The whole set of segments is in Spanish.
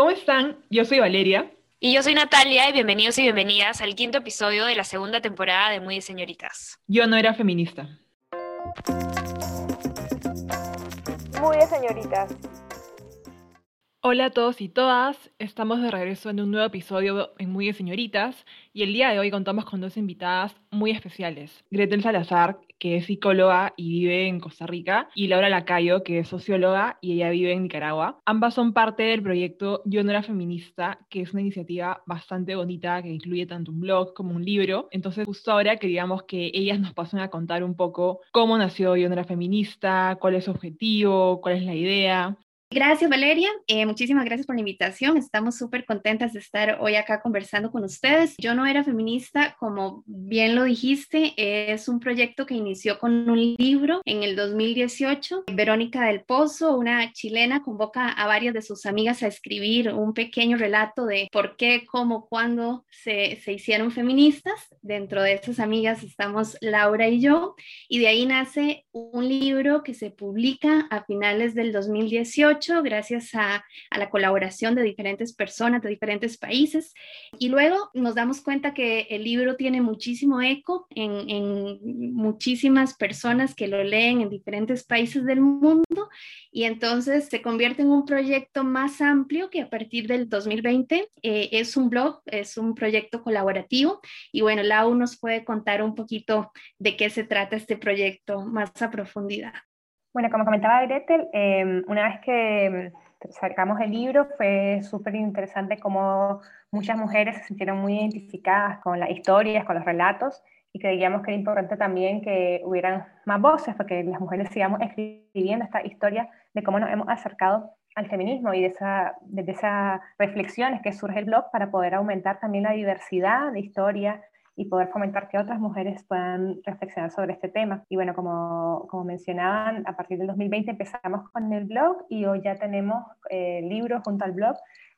¿Cómo están? Yo soy Valeria. Y yo soy Natalia y bienvenidos y bienvenidas al quinto episodio de la segunda temporada de Muy de Señoritas. Yo no era feminista. Muy de Señoritas. Hola a todos y todas, estamos de regreso en un nuevo episodio en Muy de Señoritas y el día de hoy contamos con dos invitadas muy especiales. Gretel Salazar, que es psicóloga y vive en Costa Rica, y Laura Lacayo, que es socióloga y ella vive en Nicaragua. Ambas son parte del proyecto Yo no era feminista, que es una iniciativa bastante bonita que incluye tanto un blog como un libro. Entonces justo ahora queríamos que ellas nos pasen a contar un poco cómo nació Yo no era feminista, cuál es su objetivo, cuál es la idea. Gracias, Valeria. Eh, muchísimas gracias por la invitación. Estamos súper contentas de estar hoy acá conversando con ustedes. Yo no era feminista, como bien lo dijiste, es un proyecto que inició con un libro en el 2018. Verónica del Pozo, una chilena, convoca a varias de sus amigas a escribir un pequeño relato de por qué, cómo, cuándo se, se hicieron feministas. Dentro de esas amigas estamos Laura y yo, y de ahí nace un libro que se publica a finales del 2018 gracias a, la colaboración de diferentes personas de diferentes países. Y luego nos damos cuenta que el libro tiene muchísimo eco en, muchísimas personas que lo leen en diferentes países del mundo y entonces se convierte en un proyecto más amplio que a partir del 2020 eh, es un blog, es un proyecto colaborativo y bueno, Lau nos puede contar un poquito de qué se trata este proyecto más a profundidad. Bueno, como comentaba Gretel, em, una vez que em, sacamos el libro fue súper interesante cómo muchas mujeres se sintieron muy identificadas con las historias, con los relatos, y creíamos que era importante también que hubieran más voces, porque las mujeres sigamos escribiendo esta historia de cómo nos hemos acercado al feminismo y de, esa, de esas reflexiones que surge el blog para poder aumentar también la diversidad de historia y poder fomentar que otras mujeres puedan reflexionar sobre este tema. Y bueno, como, como mencionaban, a partir del 2020 empezamos con el blog y hoy ya tenemos eh, libros junto al blog,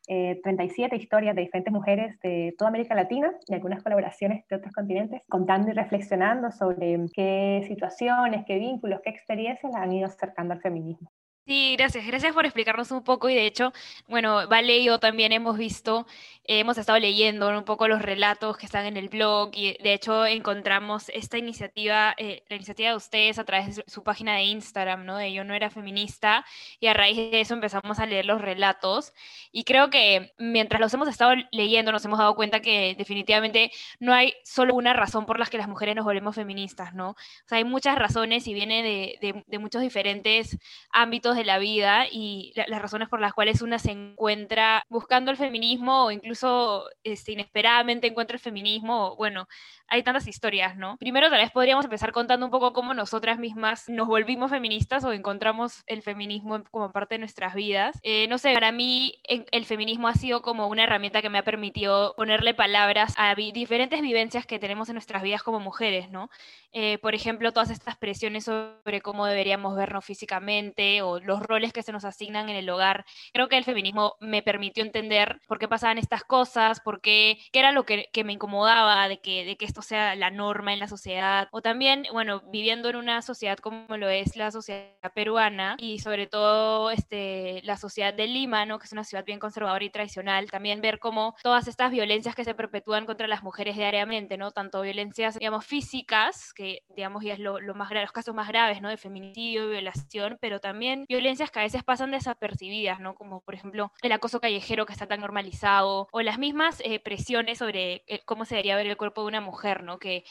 37 eh, historias de diferentes mujeres de toda América Latina y algunas colaboraciones de otros continentes, contando y reflexionando sobre qué situaciones, qué vínculos, qué experiencias las han ido acercando al feminismo. Sí, gracias. Gracias por explicarnos un poco y de hecho, bueno, Vale y yo también hemos visto, eh, hemos estado leyendo un poco los relatos que están en el blog y de hecho encontramos esta iniciativa, eh, la iniciativa de ustedes a través de su página de Instagram, ¿no? De Yo no era feminista y a raíz de eso empezamos a leer los relatos y creo que mientras los hemos estado leyendo nos hemos dado cuenta que definitivamente no hay solo una razón por las que las mujeres nos volvemos feministas, ¿no? O sea, hay muchas razones y viene de, de muchos diferentes ámbitos de la vida y las razones por las cuales una se encuentra buscando el feminismo o incluso este, inesperadamente encuentra el feminismo. Bueno, hay tantas historias, ¿no? Primero tal vez podríamos empezar contando un poco cómo nosotras mismas nos volvimos feministas o encontramos el feminismo como parte de nuestras vidas. Eh, no sé, para mí el feminismo ha sido como una herramienta que me ha permitido ponerle palabras a diferentes vivencias que tenemos en nuestras vidas como mujeres, ¿no? Eh, por ejemplo, todas estas presiones sobre cómo deberíamos vernos físicamente o los roles que se nos asignan en el hogar. Creo que el feminismo me permitió entender por qué pasaban estas cosas, por qué, qué era lo que, que, me incomodaba de que, de que esto sea la norma en la sociedad. O también, bueno, viviendo en una sociedad como lo es la sociedad peruana y sobre todo este, la sociedad de Lima, ¿no? que es una ciudad bien conservadora y tradicional, también ver cómo todas estas violencias que se perpetúan contra las mujeres diariamente, ¿no? tanto violencias, digamos, físicas, que digamos ya es lo, lo más los casos más graves, ¿no? de feminicidio, violación, pero también violencias que a veces pasan desapercibidas, ¿no? Como por ejemplo el acoso callejero que está tan normalizado, o las mismas eh, presiones sobre cómo se debería ver el cuerpo de una mujer, ¿no? Que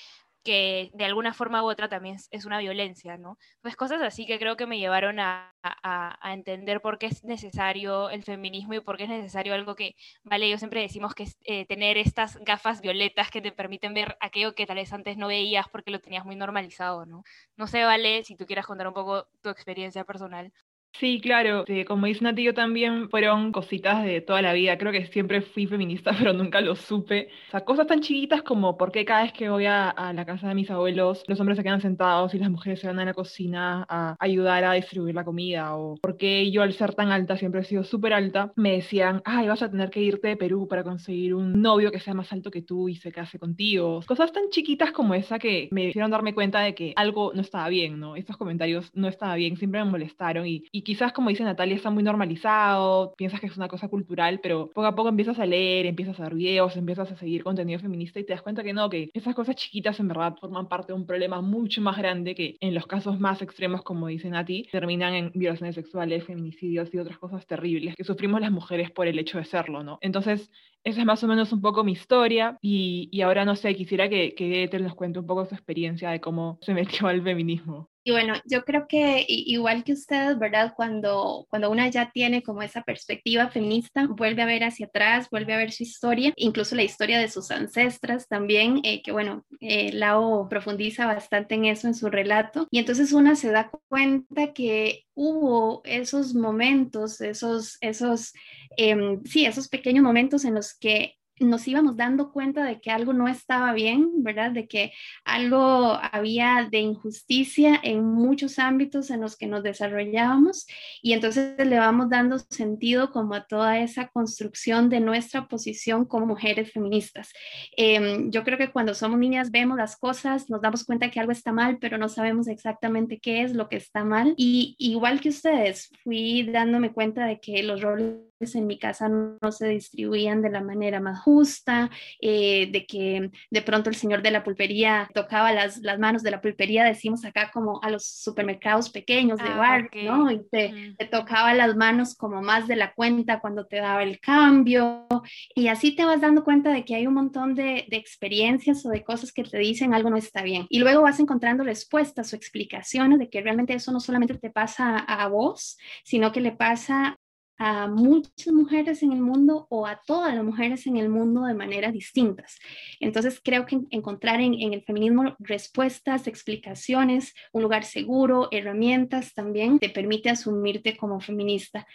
que de alguna forma u otra también es una violencia, ¿no? Pues cosas así que creo que me llevaron a, entender por qué es necesario el feminismo y por qué es necesario algo que, vale, yo siempre decimos que es eh, tener estas gafas violetas que te permiten ver aquello que tal vez antes no veías porque lo tenías muy normalizado, ¿no? No sé, vale, si tú quieras contar un poco tu experiencia personal. Sí, claro. como dice Nati, yo también fueron cositas de toda la vida. Creo que siempre fui feminista, pero nunca lo supe. O sea, cosas tan chiquitas como por qué cada vez que voy a, la casa de mis abuelos, los hombres se quedan sentados y las mujeres se van a la cocina a ayudar a distribuir la comida. O por qué yo al ser tan alta, siempre he sido súper alta, me decían, ay, vas a tener que irte de Perú para conseguir un novio que sea más alto que tú y se case contigo. Cosas tan chiquitas como esa que me hicieron darme cuenta de que algo no estaba bien, ¿no? Estos comentarios no estaban bien, siempre me molestaron y y quizás, como dice Natalia, está muy normalizado, piensas que es una cosa cultural, pero poco a poco empiezas a leer, empiezas a ver videos, empiezas a seguir contenido feminista y te das cuenta que no, que esas cosas chiquitas en verdad forman parte de un problema mucho más grande que en los casos más extremos, como dicen a ti, terminan en violaciones sexuales, feminicidios y otras cosas terribles que sufrimos las mujeres por el hecho de serlo, ¿no? Entonces, esa es más o menos un poco mi historia y, y ahora no sé, quisiera que, que Ethel nos cuente un poco su experiencia de cómo se metió al feminismo. Y bueno, yo creo que igual que ustedes, ¿verdad? Cuando, cuando una ya tiene como esa perspectiva feminista, vuelve a ver hacia atrás, vuelve a ver su historia, incluso la historia de sus ancestras también, eh, que bueno, eh, Lao profundiza bastante en eso en su relato. Y entonces una se da cuenta que hubo esos momentos, esos, esos, em, sí, esos pequeños momentos en los que nos íbamos dando cuenta de que algo no estaba bien, ¿verdad? De que algo había de injusticia en muchos ámbitos en los que nos desarrollábamos y entonces le vamos dando sentido como a toda esa construcción de nuestra posición como mujeres feministas. Em, yo creo que cuando somos niñas vemos las cosas, nos damos cuenta que algo está mal, pero no sabemos exactamente qué es lo que está mal. Y igual que ustedes, fui dándome cuenta de que los roles en mi casa no se distribuían de la manera más justa, eh, de que de pronto el señor de la pulpería tocaba las, las, manos de la pulpería, decimos acá como a los supermercados pequeños de ah, bar, ¿no? Y te, te, tocaba las manos como más de la cuenta cuando te daba el cambio. Y así te vas dando cuenta de que hay un montón de, de experiencias o de cosas que te dicen algo no está bien. Y luego vas encontrando respuestas o explicaciones de que realmente eso no solamente te pasa a vos, sino que le pasa a muchas mujeres en el mundo o a todas las mujeres en el mundo de maneras distintas. Entonces creo que encontrar en, en, el feminismo respuestas, explicaciones, un lugar seguro, herramientas también te permite asumirte como feminista.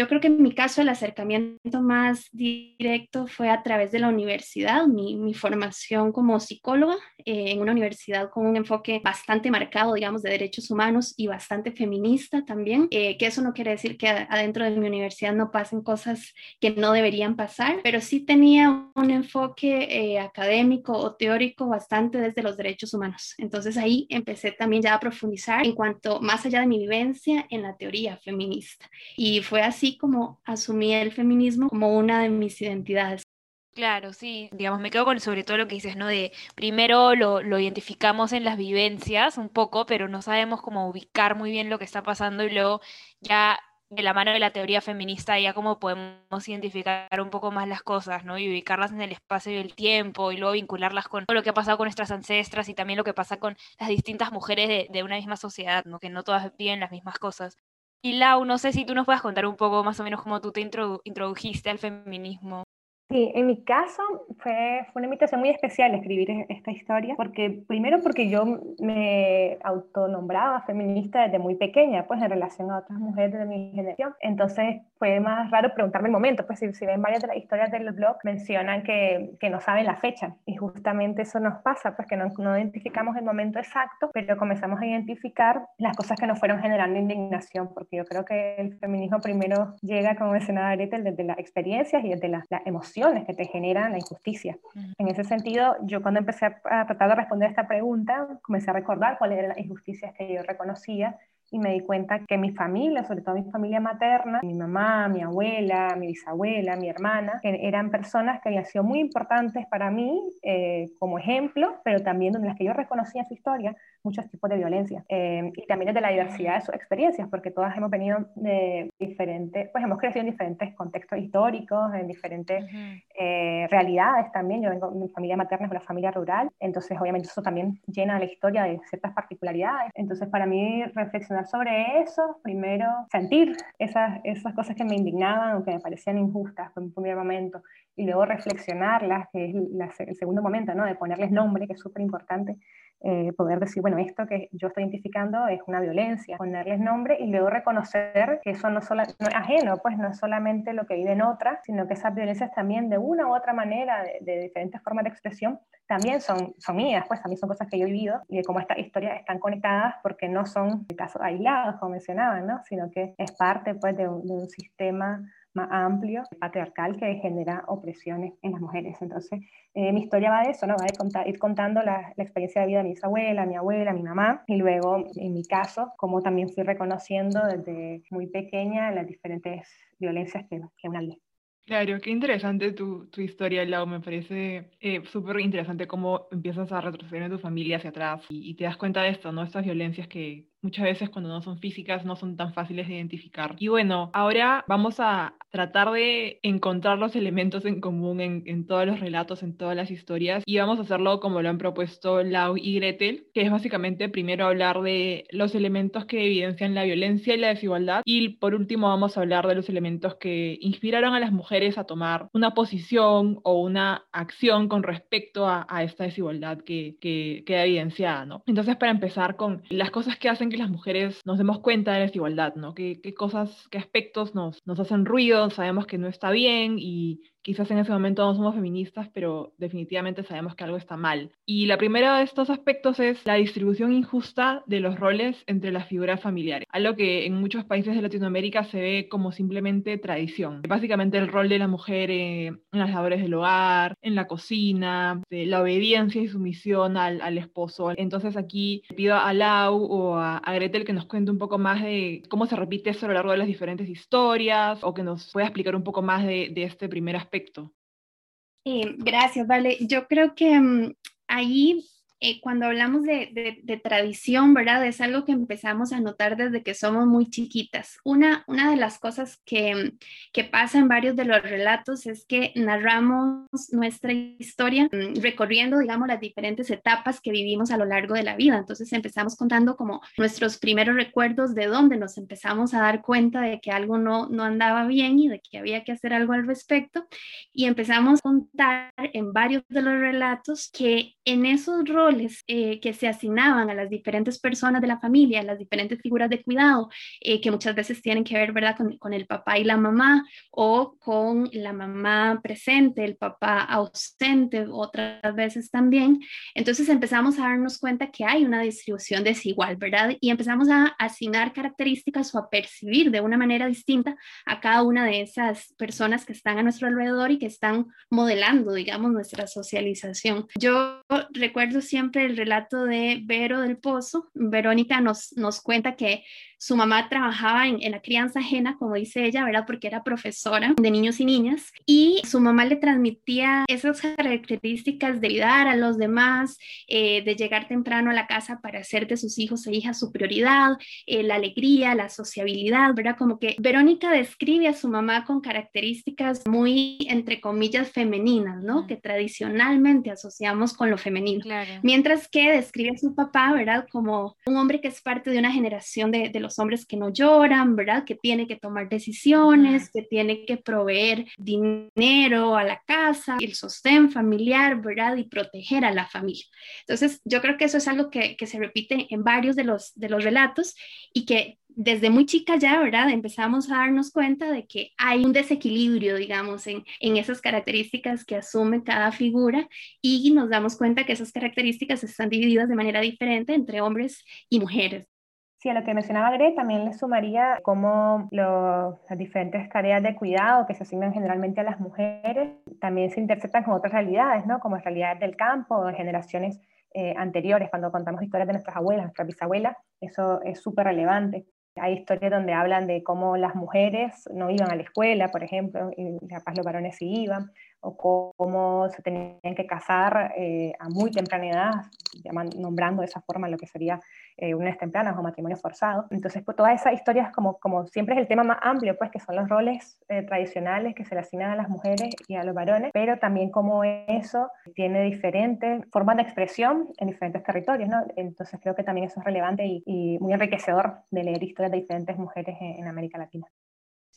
Yo creo que en mi caso el acercamiento más directo fue a través de la universidad, mi, mi formación como psicóloga eh, en una universidad con un enfoque bastante marcado, digamos, de derechos humanos y bastante feminista también, eh, que eso no quiere decir que adentro de mi universidad no pasen cosas que no deberían pasar, pero sí tenía un enfoque eh, académico o teórico bastante desde los derechos humanos. Entonces ahí empecé también ya a profundizar en cuanto más allá de mi vivencia en la teoría feminista. Y fue así como asumí el feminismo como una de mis identidades. Claro, sí, digamos, me quedo con sobre todo lo que dices, ¿no? De primero lo, lo, identificamos en las vivencias un poco, pero no sabemos cómo ubicar muy bien lo que está pasando y luego ya de la mano de la teoría feminista ya cómo podemos identificar un poco más las cosas, ¿no? Y ubicarlas en el espacio y el tiempo y luego vincularlas con todo lo que ha pasado con nuestras ancestras y también lo que pasa con las distintas mujeres de, de una misma sociedad, ¿no? Que no todas viven las mismas cosas. Y Lau, no sé si tú nos puedes contar un poco más o menos cómo tú te introdujiste al feminismo. Sí, en mi caso fue, fue una invitación muy especial escribir e-, esta historia, porque primero porque yo me autonombraba feminista desde muy pequeña, pues en relación a otras mujeres de mi generación. Entonces fue más raro preguntarme el momento, pues si, si ven varias de las historias del blog mencionan que, que, no saben la fecha, y justamente eso nos pasa, pues que no, no identificamos el momento exacto, pero comenzamos a identificar las cosas que nos fueron generando indignación, porque yo creo que el feminismo primero llega, como mencionaba Gretel, desde las experiencias y desde las la emociones que te generan la injusticia. En ese sentido, yo cuando empecé a tratar de responder esta pregunta, comencé a recordar cuáles eran las injusticias que yo reconocía y me di cuenta que mi familia, sobre todo mi familia materna, mi mamá, mi abuela, mi bisabuela, mi hermana, eran personas que habían sido muy importantes para mí eh, como ejemplo, pero también donde las que yo reconocía su historia, muchos tipos de violencia eh, y también de la diversidad de sus experiencias, porque todas hemos venido de diferentes, pues hemos crecido en diferentes contextos históricos, en diferentes eh, realidades también. Yo vengo, mi familia materna es una familia rural, entonces obviamente eso también llena la historia de ciertas particularidades. Entonces para mí reflexionar sobre eso, primero sentir esas, esas cosas que me indignaban o que me parecían injustas en un primer momento, y luego reflexionarlas, que es el segundo momento, ¿no? de ponerles nombre, que es súper importante eh, poder decir, bueno, esto que yo estoy identificando es una violencia, ponerles nombre y luego reconocer que eso no, solo, no es ajeno, pues no es solamente lo que viven otras, sino que esas violencias también de una u otra manera, de, diferentes formas de expresión, también son, son mías, pues también son cosas que yo he vivido y de cómo estas historias están conectadas porque no son casos aislados, como mencionaban, ¿no? sino que es parte pues de un, de un sistema más amplio, patriarcal, que genera opresiones en las mujeres. Entonces, eh, mi historia va de eso, ¿no? Va de contar, ir contando la, la, experiencia de vida de mis abuelas, mi abuela, mi mamá, y luego, en mi caso, como también fui reconociendo desde muy pequeña las diferentes violencias que, que una ley. Claro, qué interesante tu, tu historia, Lau. Me parece eh, súper interesante cómo empiezas a retroceder en tu familia hacia atrás y, y, te das cuenta de esto, ¿no? Estas violencias que, muchas veces cuando no son físicas no son tan fáciles de identificar. Y bueno, ahora vamos a tratar de encontrar los elementos en común en, en, todos los relatos, en todas las historias, y vamos a hacerlo como lo han propuesto Lau y Gretel, que es básicamente primero hablar de los elementos que evidencian la violencia y la desigualdad, y por último vamos a hablar de los elementos que inspiraron a las mujeres a tomar una posición o una acción con respecto a, a esta desigualdad que, que queda evidenciada, ¿no? Entonces, para empezar con las cosas que hacen que las mujeres nos demos cuenta de la desigualdad, ¿no? ¿Qué, cosas, qué aspectos nos hacen ruido, sabemos que no está bien y quizás en ese momento no somos feministas, pero definitivamente sabemos que algo está mal. Y la primera de estos aspectos es la distribución injusta de los roles entre las figuras familiares, algo que en muchos países de Latinoamérica se ve como simplemente tradición. Básicamente el rol de la mujer en las labores del hogar, en la cocina, de la obediencia y sumisión al, al esposo. Entonces aquí pido a Lau o a, a Gretel que nos cuente un poco más de cómo se repite eso a lo largo de las diferentes historias o que nos pueda explicar un poco más de, de este primer aspecto gracias, Vale. Yo creo que um, ahí eh, cuando hablamos de, de, de, tradición, ¿verdad? Es algo que empezamos a notar desde que somos muy chiquitas. Una, una de las cosas que, que pasa en varios de los relatos es que narramos nuestra historia mm, recorriendo, digamos, las diferentes etapas que vivimos a lo largo de la vida. Entonces empezamos contando como nuestros primeros recuerdos de dónde nos empezamos a dar cuenta de que algo no, no andaba bien y de que había que hacer algo al respecto. Y empezamos a contar en varios de los relatos que en esos roles eh, que se asignaban a las diferentes personas de la familia, las diferentes figuras de cuidado, eh, que muchas veces tienen que ver, ¿verdad?, con, con, el papá y la mamá, o con la mamá presente, el papá ausente, otras veces también. Entonces empezamos a darnos cuenta que hay una distribución desigual, ¿verdad? Y empezamos a asignar características o a percibir de una manera distinta a cada una de esas personas que están a nuestro alrededor y que están modelando, digamos, nuestra socialización. Yo recuerdo siempre siempre el relato de Vero del Pozo. Verónica nos, nos cuenta que su mamá trabajaba en, en, la crianza ajena, como dice ella, ¿verdad? Porque era profesora de niños y niñas. Y su mamá le transmitía esas características de cuidar a los demás, eh, de llegar temprano a la casa para hacer de sus hijos e hijas su prioridad, eh, la alegría, la sociabilidad, ¿verdad? Como que Verónica describe a su mamá con características muy, entre comillas, femeninas, ¿no? Que tradicionalmente asociamos con lo femenino. Claro. Mientras que describe a su papá, ¿verdad? Como un hombre que es parte de una generación de, de los hombres que no lloran, ¿verdad? Que tiene que tomar decisiones, que tiene que proveer dinero a la casa, el sostén familiar, ¿verdad? Y proteger a la familia. Entonces, yo creo que eso es algo que, que se repite en varios de los, de los relatos y que desde muy chica ya, ¿verdad? Empezamos a darnos cuenta de que hay un desequilibrio, digamos, en, en esas características que asume cada figura y nos damos cuenta que esas características están divididas de manera diferente entre hombres y mujeres. Sí, a lo que mencionaba Gre, también le sumaría cómo los, las diferentes tareas de cuidado que se asignan generalmente a las mujeres también se interceptan con otras realidades, ¿no? Como realidades del campo, de generaciones eh, anteriores, cuando contamos historias de nuestras abuelas, nuestras bisabuelas, eso es súper relevante. Hay historias donde hablan de cómo las mujeres no iban a la escuela, por ejemplo, y capaz los varones sí iban, o cómo se tenían que casar eh, a muy temprana edad, llaman, nombrando de esa forma lo que sería eh, uniones tempranas o matrimonio forzado. Entonces, pues, todas esas historias, como, como siempre es el tema más amplio, pues que son los roles eh, tradicionales que se le asignan a las mujeres y a los varones, pero también como eso tiene diferentes formas de expresión en diferentes territorios, ¿no? Entonces creo que también eso es relevante y, y muy enriquecedor de leer historias de diferentes mujeres en, en América Latina.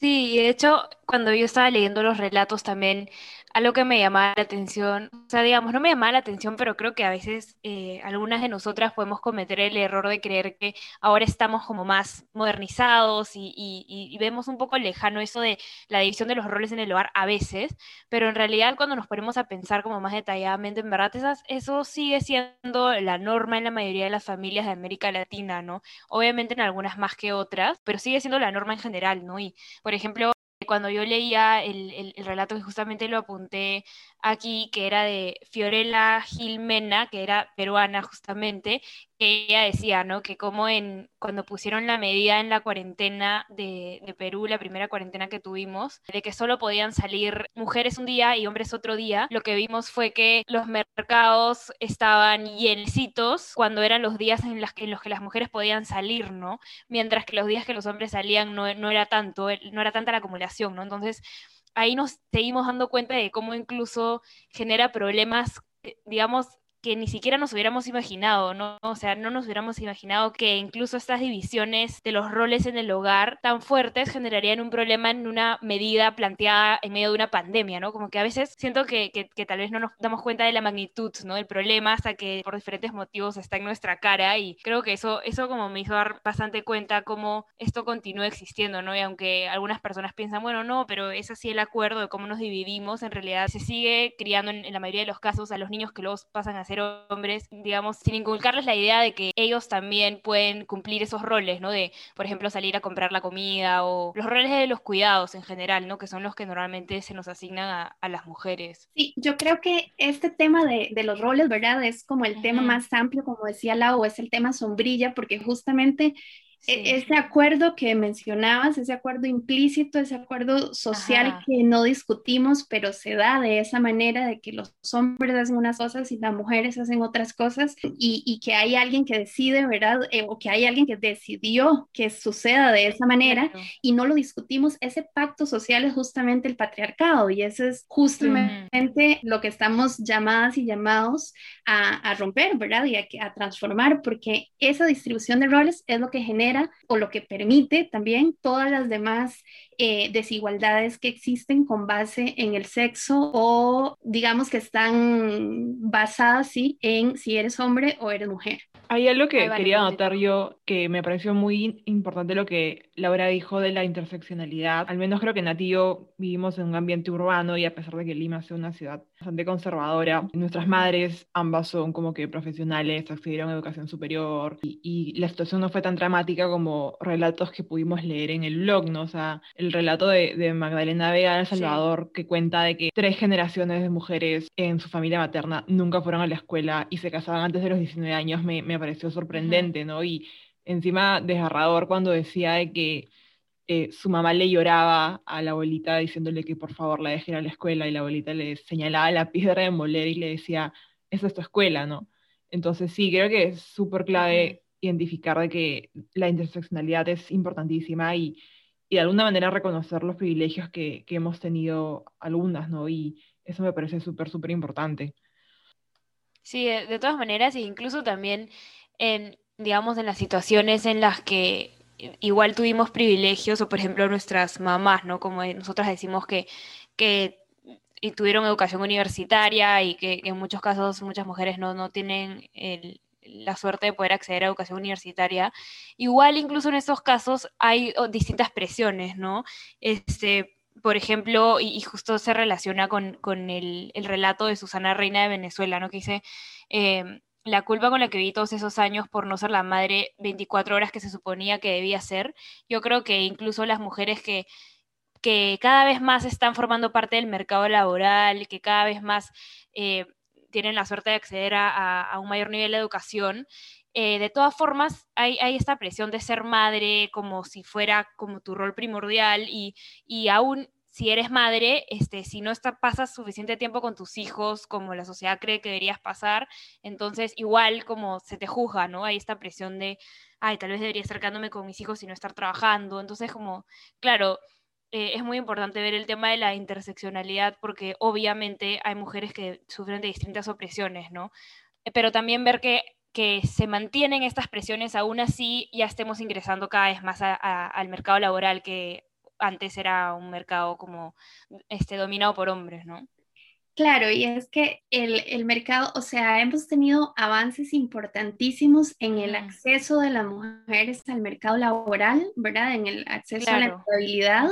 Sí, de hecho, cuando yo estaba leyendo los relatos también, algo que me llamaba la atención, o sea, digamos, no me llamaba la atención, pero creo que a veces eh, algunas de nosotras podemos cometer el error de creer que ahora estamos como más modernizados y, y, y vemos un poco lejano eso de la división de los roles en el hogar a veces, pero en realidad cuando nos ponemos a pensar como más detalladamente, en verdad, esas, eso sigue siendo la norma en la mayoría de las familias de América Latina, ¿no? Obviamente en algunas más que otras, pero sigue siendo la norma en general, ¿no? Y, ejemplo, cuando yo leía el, el, relato que justamente lo apunté aquí, que era de Fiorella Gilmena, que era peruana justamente, ella decía, ¿no? Que como en, cuando pusieron la medida en la cuarentena de, Perú, la primera cuarentena que tuvimos, de que solo podían salir mujeres un día y hombres otro día, lo que vimos fue que los mercados estaban llenecitos cuando eran los días en, las que, en los que las mujeres podían salir, ¿no? Mientras que los días que los hombres salían no, no era tanto, no era tanta la acumulación, ¿no? Entonces, ahí nos seguimos dando cuenta de cómo incluso genera problemas, eh, digamos, que ni siquiera nos hubiéramos imaginado, ¿no? O sea, no nos hubiéramos imaginado que incluso estas divisiones de los roles en el hogar tan fuertes generarían un problema en una medida planteada en medio de una pandemia, ¿no? Como que a veces siento que, que, tal vez no nos damos cuenta de la magnitud, ¿no? Del problema hasta que por diferentes motivos está en nuestra cara y creo que eso, eso como me hizo dar bastante cuenta cómo esto continúa existiendo, ¿no? Y aunque algunas personas piensan, bueno, no, pero es así el acuerdo de cómo nos dividimos, en realidad se sigue criando en, en la mayoría de los casos a los niños que luego pasan a ser hombres, digamos, sin inculcarles la idea de que ellos también pueden cumplir esos roles, ¿no? De, por ejemplo, salir a comprar la comida o los roles de los cuidados en general, ¿no? Que son los que normalmente se nos asignan a, las mujeres. Sí, yo creo que este tema de, de los roles, ¿verdad? Es como el tema más amplio, como decía Lau, es el tema sombrilla, porque justamente e-, ese acuerdo que mencionabas, ese acuerdo implícito, ese acuerdo social que no discutimos, pero se da de esa manera de que los hombres hacen unas cosas y las mujeres hacen otras cosas y, que hay alguien que decide, ¿verdad? Eh, o que hay alguien que decidió que suceda de esa manera y no lo discutimos. Ese pacto social es justamente el patriarcado y ese es justamente lo que estamos llamadas y llamados a, romper, ¿verdad? Y a, a transformar porque esa distribución de roles es lo que genera o lo que permite también todas las demás eh, desigualdades que existen con base en el sexo o digamos que están basadas ¿sí? en si eres hombre o eres mujer. Hay algo que quería anotar yo que me pareció muy importante lo que Laura dijo de la interseccionalidad. Al menos creo que Nati y yo vivimos en un ambiente urbano y a pesar de que Lima sea una ciudad bastante conservadora, nuestras madres ambas son como que profesionales, accedieron a educación superior y, y la situación no fue tan dramática como relatos que pudimos leer en el blog, ¿no? O sea, el relato de, de Magdalena Vega de El Salvador que cuenta de que tres generaciones de mujeres en su familia materna nunca fueron a la escuela y se casaban antes de los 19 años me, me pareció sorprendente, ¿no? Y encima desgarrador cuando decía de que eh, su mamá le lloraba a la abuelita diciéndole que por favor la deje ir a la escuela y la abuelita le señalaba la piedra de moler y le decía, esa es tu escuela, ¿no? Entonces sí, creo que es súper clave identificar de que la interseccionalidad es importantísima y, y, de alguna manera reconocer los privilegios que, que hemos tenido algunas, ¿no? Y eso me parece súper, súper importante. Sí, de, todas maneras, e incluso también en, digamos, en las situaciones en las que igual tuvimos privilegios, o por ejemplo nuestras mamás, ¿no? Como nosotras decimos que, que tuvieron educación universitaria y que, en muchos casos muchas mujeres no, no tienen la suerte de poder acceder a educación universitaria. Igual incluso en esos casos hay distintas presiones, ¿no? Este, por ejemplo, y, justo se relaciona con, el, relato de Susana Reina de Venezuela, ¿no? Que dice, em, la culpa con la que viví todos esos años por no ser la madre 24 horas que se suponía que debía ser, yo creo que incluso las mujeres que, que cada vez más están formando parte del mercado laboral, que cada vez más eh, tienen la suerte de acceder a, un mayor nivel de educación, eh, de todas formas, hay, esta presión de ser madre como si fuera como tu rol primordial y, y aún si eres madre, este, si no está, pasas suficiente tiempo con tus hijos como la sociedad cree que deberías pasar, entonces igual como se te juzga, ¿no? Hay esta presión de, ay, tal vez debería estar quedándome con mis hijos y no estar trabajando. Entonces, como, claro, eh, es muy importante ver el tema de la interseccionalidad porque obviamente hay mujeres que sufren de distintas opresiones, ¿no? Pero también ver que que se mantienen estas presiones aún así ya estemos ingresando cada vez más al mercado laboral que antes era un mercado como este dominado por hombres, ¿no? Claro, y es que el, el, mercado, o sea, hemos tenido avances importantísimos en el acceso de las mujeres al mercado laboral, ¿verdad? En el acceso a la estabilidad,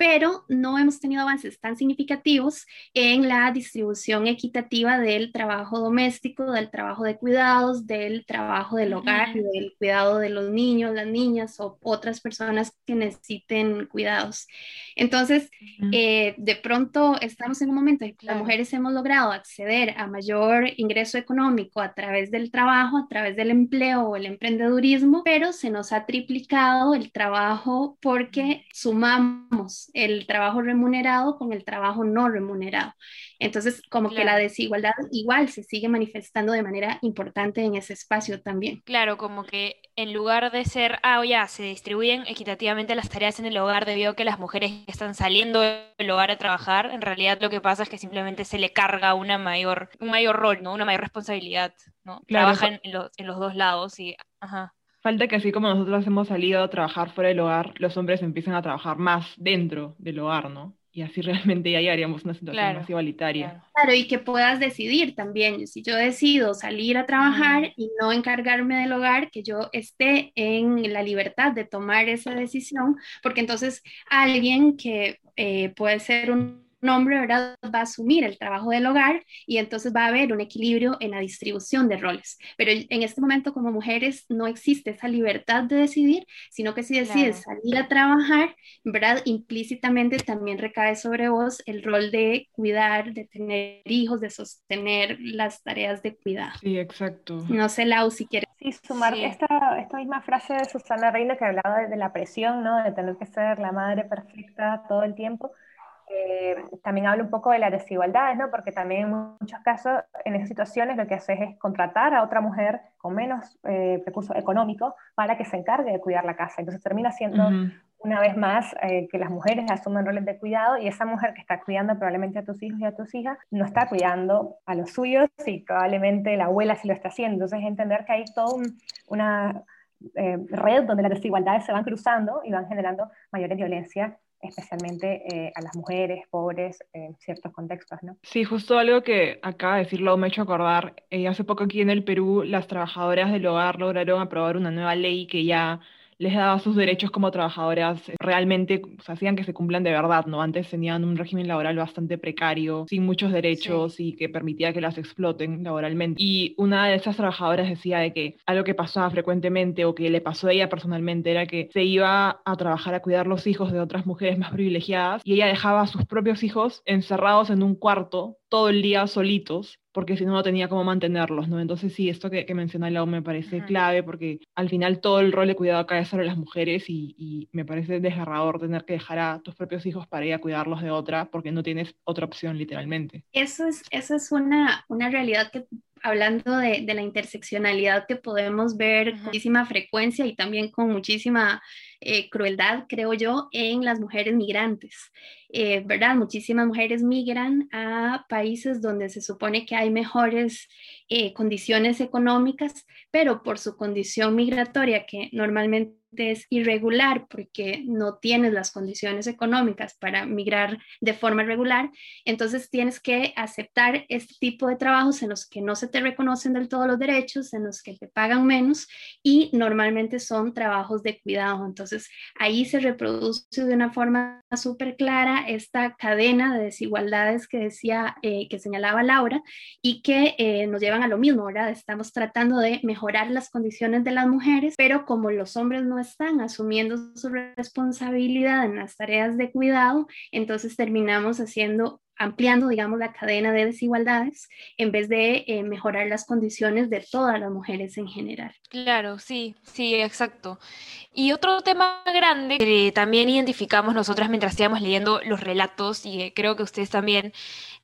pero no hemos tenido avances tan significativos en la distribución equitativa del trabajo doméstico, del trabajo de cuidados, del trabajo del hogar, del cuidado de los niños, las niñas o otras personas que necesiten cuidados. Entonces, eh, de pronto estamos en un momento en que las mujeres hemos logrado acceder a mayor ingreso económico a través del trabajo, a través del empleo o el emprendedurismo, pero se nos ha triplicado el trabajo porque sumamos el trabajo remunerado con el trabajo no remunerado. Entonces, como que la desigualdad igual se sigue manifestando de manera importante en ese espacio también. Claro, como que en lugar de ser, ah, ya, se distribuyen equitativamente las tareas en el hogar debido a que las mujeres están saliendo del hogar a trabajar, en realidad lo que pasa es que simplemente se le carga una mayor, un mayor rol, ¿no? Una mayor responsabilidad, ¿no? Trabajan en, en los dos lados y, ajá. Falta que así como nosotros hemos salido a trabajar fuera del hogar, los hombres empiecen a trabajar más dentro del hogar, ¿no? y así realmente ya llegaríamos a una situación más igualitaria. Claro. y que puedas decidir también, si yo decido salir a trabajar y no encargarme del hogar, que yo esté en la libertad de tomar esa decisión, porque entonces alguien que eh, puede ser un hombre ¿verdad? va a asumir el trabajo del hogar y entonces va a haber un equilibrio en la distribución de roles. Pero en este momento como mujeres no existe esa libertad de decidir, sino que si decides salir a trabajar, ¿verdad? Implícitamente también recae sobre vos el rol de cuidar, de tener hijos, de sostener las tareas de cuidado. Sí, exacto. No sé, Lau, si quieres. Sí, sumar Esta, esta misma frase de Susana Reina que hablaba de la presión, ¿no? De tener que ser la madre perfecta todo el tiempo eh, también habla un poco de las desigualdades, ¿no? Porque también en muchos casos, en esas situaciones, lo que haces es contratar a otra mujer con menos eh, recursos económicos para que se encargue de cuidar la casa. Entonces termina siendo, una vez más, eh, que las mujeres asumen roles de cuidado y esa mujer que está cuidando probablemente a tus hijos y a tus hijas no está cuidando a los suyos y probablemente la abuela sí lo está haciendo. Entonces entender que hay toda una red donde las desigualdades se van cruzando y van generando mayores violencia especialmente eh, a las mujeres pobres en ciertos contextos, ¿no? Sí, justo algo que acaba de decirlo me ha hecho acordar, eh, hace poco aquí en el Perú las trabajadoras del hogar lograron aprobar una nueva ley que ya les daba sus derechos como trabajadoras realmente, hacían que se cumplan de verdad, ¿no? Antes tenían un régimen laboral bastante precario, sin muchos derechos y que permitía que las exploten laboralmente. Y una de esas trabajadoras decía de que algo que pasaba frecuentemente o que le pasó a ella personalmente era que se iba a trabajar a cuidar los hijos de otras mujeres más privilegiadas y ella dejaba a sus propios hijos encerrados en un cuarto todo el día solitos, porque si no, no tenía cómo mantenerlos, ¿no? Entonces sí, esto que, que menciona Lau me parece clave, porque al final todo el rol de cuidado cae sobre las mujeres y, y, me parece desgarrador tener que dejar a tus propios hijos para ir a cuidarlos de otra, porque no tienes otra opción literalmente. Eso es, eso es una, una realidad que hablando de, de, la interseccionalidad que podemos ver con muchísima frecuencia y también con muchísima eh, crueldad, creo yo, en las mujeres migrantes. Eh, ¿Verdad? Muchísimas mujeres migran a países donde se supone que hay mejores eh, condiciones económicas, pero por su condición migratoria, que normalmente es irregular porque no tienes las condiciones económicas para migrar de forma regular, entonces tienes que aceptar este tipo de trabajos en los que no se te reconocen del todo los derechos, en los que te pagan menos y normalmente son trabajos de cuidado. Entonces ahí se reproduce de una forma súper clara esta cadena de desigualdades que decía, eh, que señalaba Laura y que eh, nos llevan a lo mismo, ¿verdad? Estamos tratando de mejorar las condiciones de las mujeres, pero como los hombres no están asumiendo su responsabilidad en las tareas de cuidado, entonces terminamos haciendo ampliando, digamos, la cadena de desigualdades en vez de eh, mejorar las condiciones de todas las mujeres en general. Claro, sí, sí, exacto. Y otro tema grande que también identificamos nosotras mientras íbamos leyendo los relatos, y creo que ustedes también,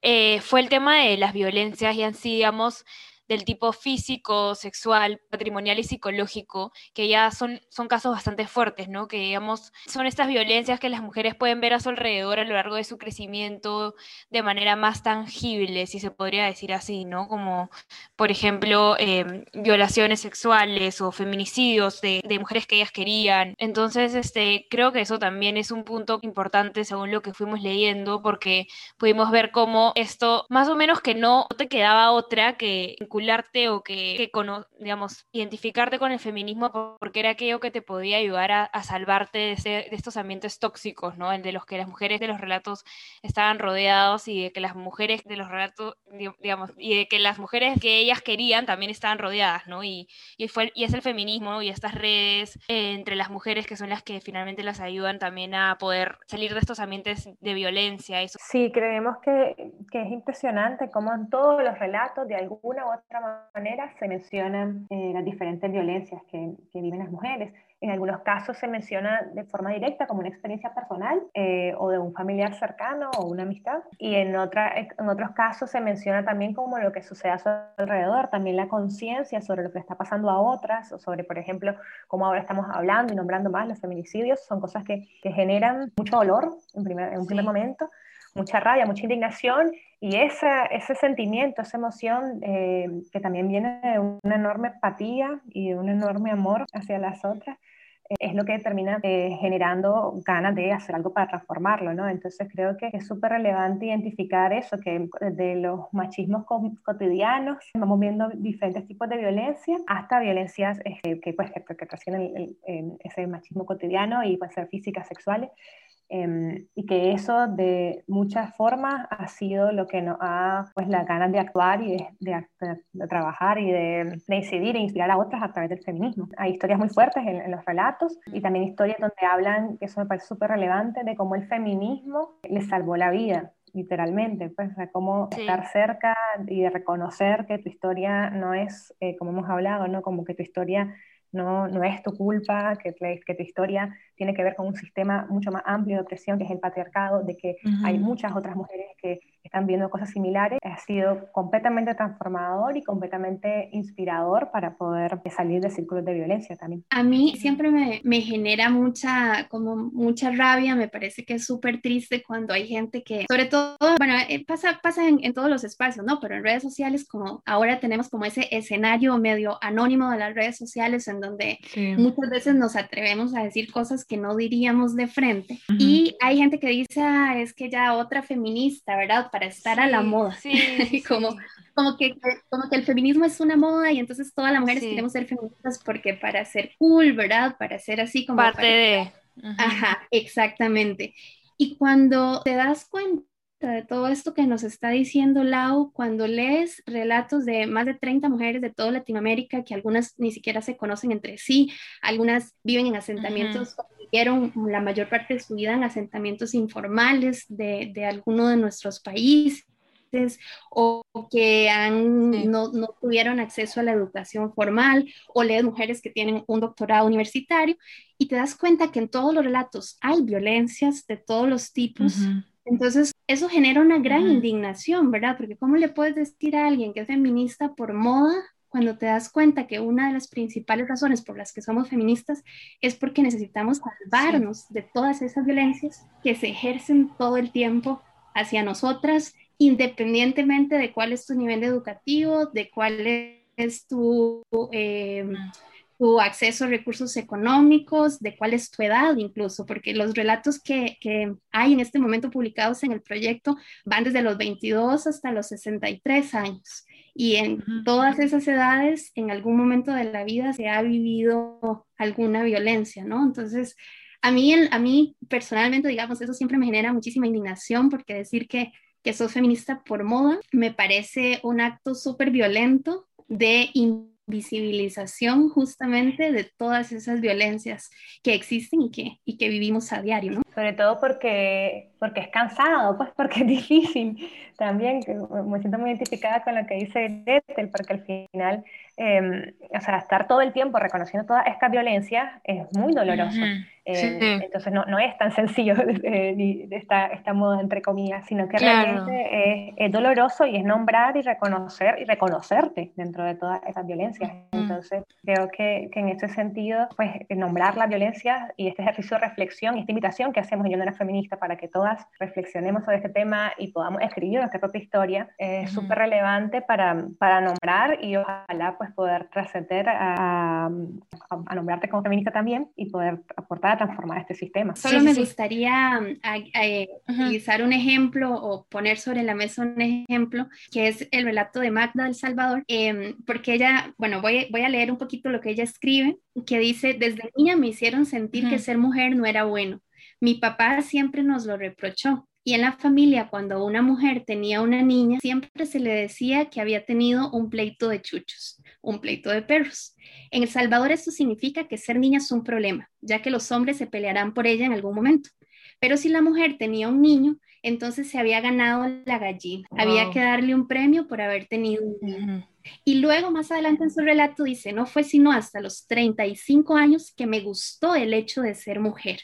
eh, fue el tema de las violencias y así, digamos, del tipo físico, sexual, patrimonial y psicológico, que ya son, son casos bastante fuertes, ¿no? Que digamos, son estas violencias que las mujeres pueden ver a su alrededor a lo largo de su crecimiento de manera más tangible, si se podría decir así, ¿no? Como, por ejemplo, em, violaciones sexuales o feminicidios de, de, mujeres que ellas querían. Entonces, este, creo que eso también es un punto importante según lo que fuimos leyendo, porque pudimos ver cómo esto, más o menos que no te quedaba otra que vincularte o que, digamos, identificarte con el feminismo porque era aquello que te podía ayudar a, salvarte de, estos ambientes tóxicos, ¿no? De los que las mujeres de los relatos estaban rodeados y de que las mujeres de los relatos, digamos, y de que las mujeres que ellas querían también estaban rodeadas, ¿no? Y, y, fue, y es el feminismo y estas redes eh, entre las mujeres que son las que finalmente las ayudan también a poder salir de estos ambientes de violencia. Sí, creemos que, que es impresionante cómo en todos los relatos, de alguna u otra manera, se mencionan eh, las diferentes violencias que, que viven las mujeres. En algunos casos se menciona de forma directa como una experiencia personal eh, o de un familiar cercano o una amistad. Y en, otra, en otros casos se menciona también como lo que sucede a su alrededor, también la conciencia sobre lo que está pasando a otras, o sobre, por ejemplo, cómo ahora estamos hablando y nombrando más los feminicidios. Son cosas que, que generan mucho dolor en, primer, en un primer momento mucha rabia, mucha indignación y ese sentimiento, esa emoción eh, que también viene de una enorme empatía y de un enorme amor hacia las otras, es lo que termina eh, generando ganas de hacer algo para transformarlo, ¿no? Entonces creo que es súper relevante identificar eso, que de los machismos cotidianos vamos viendo diferentes tipos de violencia hasta violencias este, que, pues, que, que ese machismo cotidiano y pueden ser físicas, sexuales, Em, y que eso de muchas formas ha sido lo que nos ha, pues, la ganas de actuar y de, de, trabajar y de, de, incidir e inspirar a otras a través del feminismo. Hay historias muy fuertes en, los relatos y también historias donde hablan, que eso me parece súper relevante, de cómo el feminismo les salvó la vida literalmente, pues, o cómo estar cerca y de reconocer que tu historia no es, eh, como hemos hablado, ¿no? Como que tu historia no, no es tu culpa, que, que tu historia tiene que ver con un sistema mucho más amplio de opresión, que es el patriarcado, de que hay muchas otras mujeres que están viendo cosas similares. Ha sido completamente transformador y completamente inspirador para poder salir de círculos de violencia también. A mí siempre me, me genera mucha, como mucha rabia, me parece que es súper triste cuando hay gente que, sobre todo, bueno, eh, pasa, pasa en, en, todos los espacios, ¿no? Pero en redes sociales, como ahora tenemos como ese escenario medio anónimo de las redes sociales en donde muchas veces nos atrevemos a decir cosas que no diríamos de frente. Y hay gente que dice, ah, es que ya otra feminista, ¿verdad? Para estar a la moda. Sí, como, como, que, como que el feminismo es una moda y entonces todas las mujeres queremos ser feministas porque para ser cool, ¿verdad? Para ser así como... Parte de... Ajá, exactamente. Y cuando te das cuenta de todo esto que nos está diciendo Lau, cuando lees relatos de más de 30 mujeres de toda Latinoamérica, que algunas ni siquiera se conocen entre sí, algunas viven en asentamientos, vivieron la mayor parte de su vida en asentamientos informales de, de alguno de nuestros países o que han, no, no, tuvieron acceso a la educación formal, o lees mujeres que tienen un doctorado universitario, y te das cuenta que en todos los relatos hay violencias de todos los tipos. Entonces, eso genera una gran indignación, ¿verdad? Porque ¿cómo le puedes decir a alguien que es feminista por moda cuando te das cuenta que una de las principales razones por las que somos feministas es porque necesitamos salvarnos de todas esas violencias que se ejercen todo el tiempo hacia nosotras, independientemente de cuál es tu nivel educativo, de cuál es tu... Eh, tu acceso a recursos económicos, de cuál es tu edad incluso, porque los relatos que, que, hay en este momento publicados en el proyecto van desde los 22 hasta los 63 años. Y en todas esas edades, en algún momento de la vida se ha vivido alguna violencia, ¿no? Entonces, a mí, a mí personalmente, digamos, eso siempre me genera muchísima indignación porque decir que, que sos feminista por moda me parece un acto súper violento de visibilización justamente de todas esas violencias que existen y que, y que vivimos a diario, ¿no? Sobre todo porque, porque es cansado, pues porque es difícil también, me siento muy identificada con lo que dice Gretel, porque al final, em, o sea, estar todo el tiempo reconociendo toda esta violencia es muy doloroso. Eh, entonces no, no, es tan sencillo de, esta, esta, moda, entre comillas, sino que realmente es, doloroso y es nombrar y reconocer y reconocerte dentro de todas esas violencias. Entonces creo que, que, en ese sentido, pues nombrar la violencia y este ejercicio de reflexión y esta invitación que hacemos en Yo no era feminista para que todas reflexionemos sobre este tema y podamos escribir nuestra propia historia es súper relevante para, para nombrar y ojalá pues poder trascender a, a, a nombrarte como feminista también y poder aportar transformar este sistema. Solo me gustaría mm, eh, utilizar un ejemplo o poner sobre la mesa un ejemplo, que es el relato de Magda del Salvador, em, porque ella, bueno, voy, voy a leer un poquito lo que ella escribe, que dice, desde niña me hicieron sentir que ser mujer no era bueno. Mi papá siempre nos lo reprochó. Y en la familia, cuando una mujer tenía una niña, siempre se le decía que había tenido un pleito de chuchos, un pleito de perros. En El Salvador esto significa que ser niña es un problema, ya que los hombres se pelearán por ella en algún momento. Pero si la mujer tenía un niño, entonces se había ganado la gallina. Había que darle un premio por haber tenido un niño. Y luego más adelante en su relato dice, no fue sino hasta los 35 años que me gustó el hecho de ser mujer.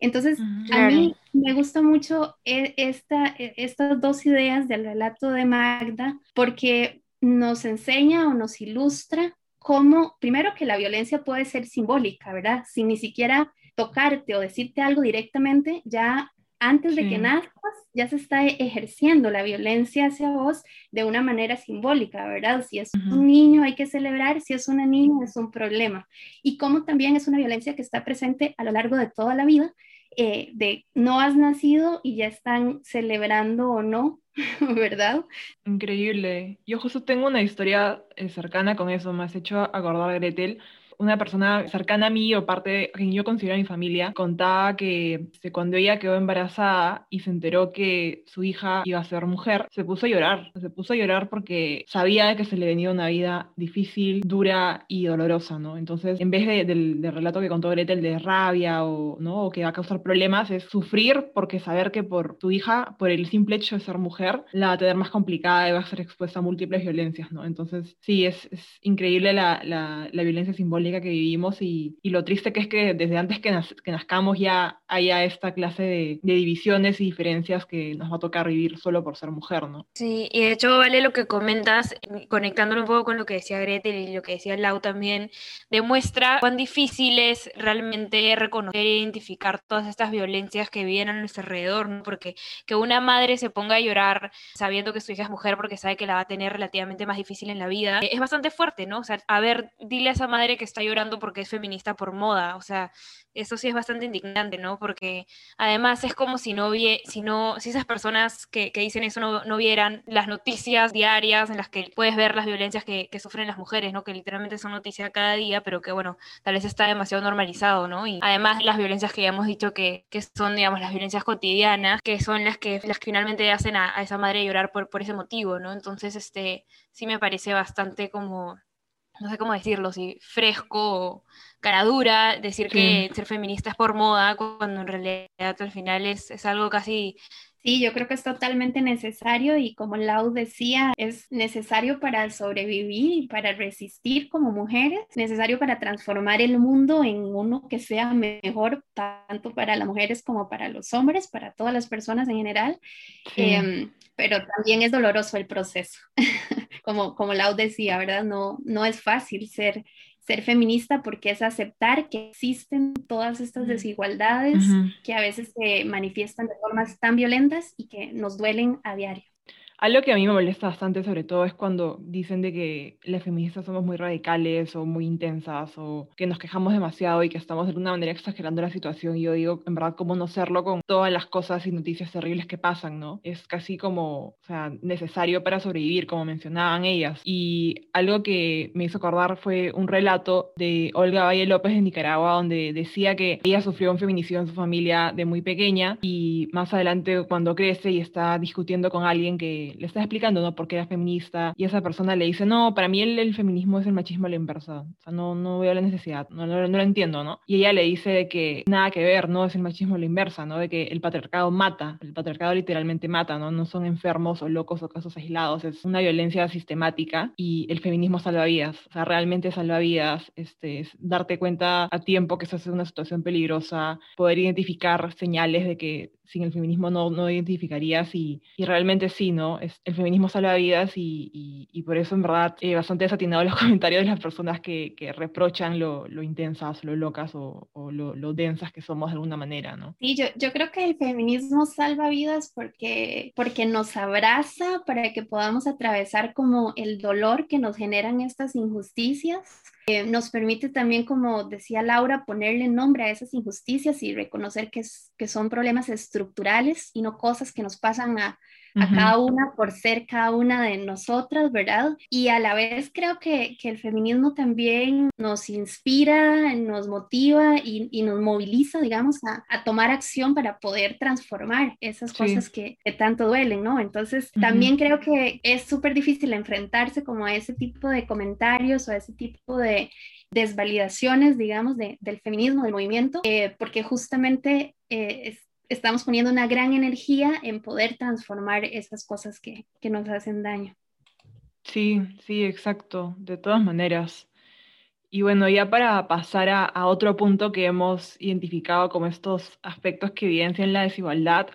Entonces, a mí me gusta mucho e, esta, e, estas dos ideas del relato de Magda porque nos enseña o nos ilustra cómo, primero, que la violencia puede ser simbólica, ¿verdad? Sin ni siquiera tocarte o decirte algo directamente, ya antes de que nazcas, ya se está ejerciendo la violencia hacia vos de una manera simbólica, ¿verdad? Si es un niño hay que celebrar, si es una niña es un problema. Y cómo también es una violencia que está presente a lo largo de toda la vida, eh, de no has nacido y ya están celebrando o no, ¿verdad? Increíble. Yo justo tengo una historia eh, cercana con eso, me has hecho acordar a Gretel una persona cercana a mí o parte que yo considero mi familia contaba que cuando ella quedó embarazada y se enteró que su hija iba a ser mujer, se puso a llorar. Se puso a llorar porque sabía que se le venía una vida difícil, dura y dolorosa, ¿no? Entonces, en vez del, relato que contó Gretel de rabia o, ¿no? o que va a causar problemas, es sufrir porque saber que por tu hija, por el simple hecho de ser mujer, la va a tener más complicada y va a ser expuesta a múltiples violencias, ¿no? Entonces, sí, es, es increíble la, la, la violencia simbólica que vivimos y, lo triste que es que desde antes que, que nazcamos ya haya esta clase de, divisiones y diferencias que nos va a tocar vivir solo por ser mujer, ¿no? Sí, y de hecho vale lo que comentas, conectándolo un poco con lo que decía Gretel y lo que decía Lau también, demuestra cuán difícil es realmente reconocer e identificar todas estas violencias que viven a nuestro alrededor, ¿no? Porque que una madre se ponga a llorar sabiendo que su hija es mujer porque sabe que la va a tener relativamente más difícil en la vida, es bastante fuerte, ¿no? O sea, a ver, dile a esa madre que está llorando porque es feminista por moda, o sea, eso sí es bastante indignante, ¿no? Porque además es como si no, si no si esas personas que, dicen eso no, vieran las noticias diarias en las que puedes ver las violencias que, sufren las mujeres, ¿no? Que literalmente son noticias cada día, pero que bueno, tal vez está demasiado normalizado, ¿no? Y además las violencias que ya hemos dicho que, son, digamos, las violencias cotidianas, que son las que, las que finalmente hacen a, esa madre llorar por, por ese motivo, ¿no? Entonces, este, sí me parece bastante como no sé cómo decirlo, si fresco o cara dura, decir que ser feminista es por moda, cuando en realidad al final es, es algo casi Sí, yo creo que es totalmente necesario y como Lau decía, es necesario para sobrevivir y para resistir como mujeres, necesario para transformar el mundo en uno que sea mejor tanto para las mujeres como para los hombres, para todas las personas en general. Em, pero también es doloroso el proceso, como, como Lau decía, ¿verdad? No, no es fácil ser ser feminista porque es aceptar que existen todas estas desigualdades que a veces se manifiestan de formas tan violentas y que nos duelen a diario. Algo que a mí me molesta bastante, sobre todo, es cuando dicen de que las feministas somos muy radicales o muy intensas o que nos quejamos demasiado y que estamos de alguna manera exagerando la situación. Y yo digo, en verdad, ¿cómo no serlo con todas las cosas y noticias terribles que pasan, no? Es casi como, o sea, necesario para sobrevivir, como mencionaban ellas. Y algo que me hizo acordar fue un relato de Olga Valle López de Nicaragua, donde decía que ella sufrió un feminicidio en su familia de muy pequeña y más adelante, cuando crece y está discutiendo con alguien que le está explicando, ¿no? Por qué era feminista y esa persona le dice, no, para mí el, feminismo es el machismo a la inversa, o sea, no, no veo la necesidad, no, no, lo entiendo, ¿no? Y ella le dice que nada que ver, ¿no? Es el machismo a la inversa, ¿no? De que el patriarcado mata, el patriarcado literalmente mata, ¿no? No son enfermos o locos o casos aislados, es una violencia sistemática y el feminismo salva vidas, o sea, realmente salva vidas, este, es darte cuenta a tiempo que estás en una situación peligrosa, poder identificar señales de que sin el feminismo no, no identificarías y, y realmente sí, ¿no? Es, el feminismo salva vidas y, y, por eso en verdad eh, bastante desatinado los comentarios de las personas que, que reprochan lo, lo, intensas, lo locas o, o lo, lo, densas que somos de alguna manera, ¿no? Sí, yo, yo creo que el feminismo salva vidas porque, porque nos abraza para que podamos atravesar como el dolor que nos generan estas injusticias nos permite también, como decía Laura, ponerle nombre a esas injusticias y reconocer que son problemas estructurales y no cosas que nos pasan a, a cada una por ser cada una de nosotras, ¿verdad? Y a la vez creo que, que el feminismo también nos inspira, nos motiva y, y nos moviliza, digamos, a, a, tomar acción para poder transformar esas cosas que, que, tanto duelen, ¿no? Entonces, también creo que es súper difícil enfrentarse como a ese tipo de comentarios o a ese tipo de desvalidaciones, digamos, de, del feminismo, del movimiento, eh, porque justamente eh, es, estamos poniendo una gran energía en poder transformar esas cosas que, que nos hacen daño. Sí, sí, exacto, de todas maneras. Y bueno, ya para pasar a, a, otro punto que hemos identificado como estos aspectos que evidencian la desigualdad,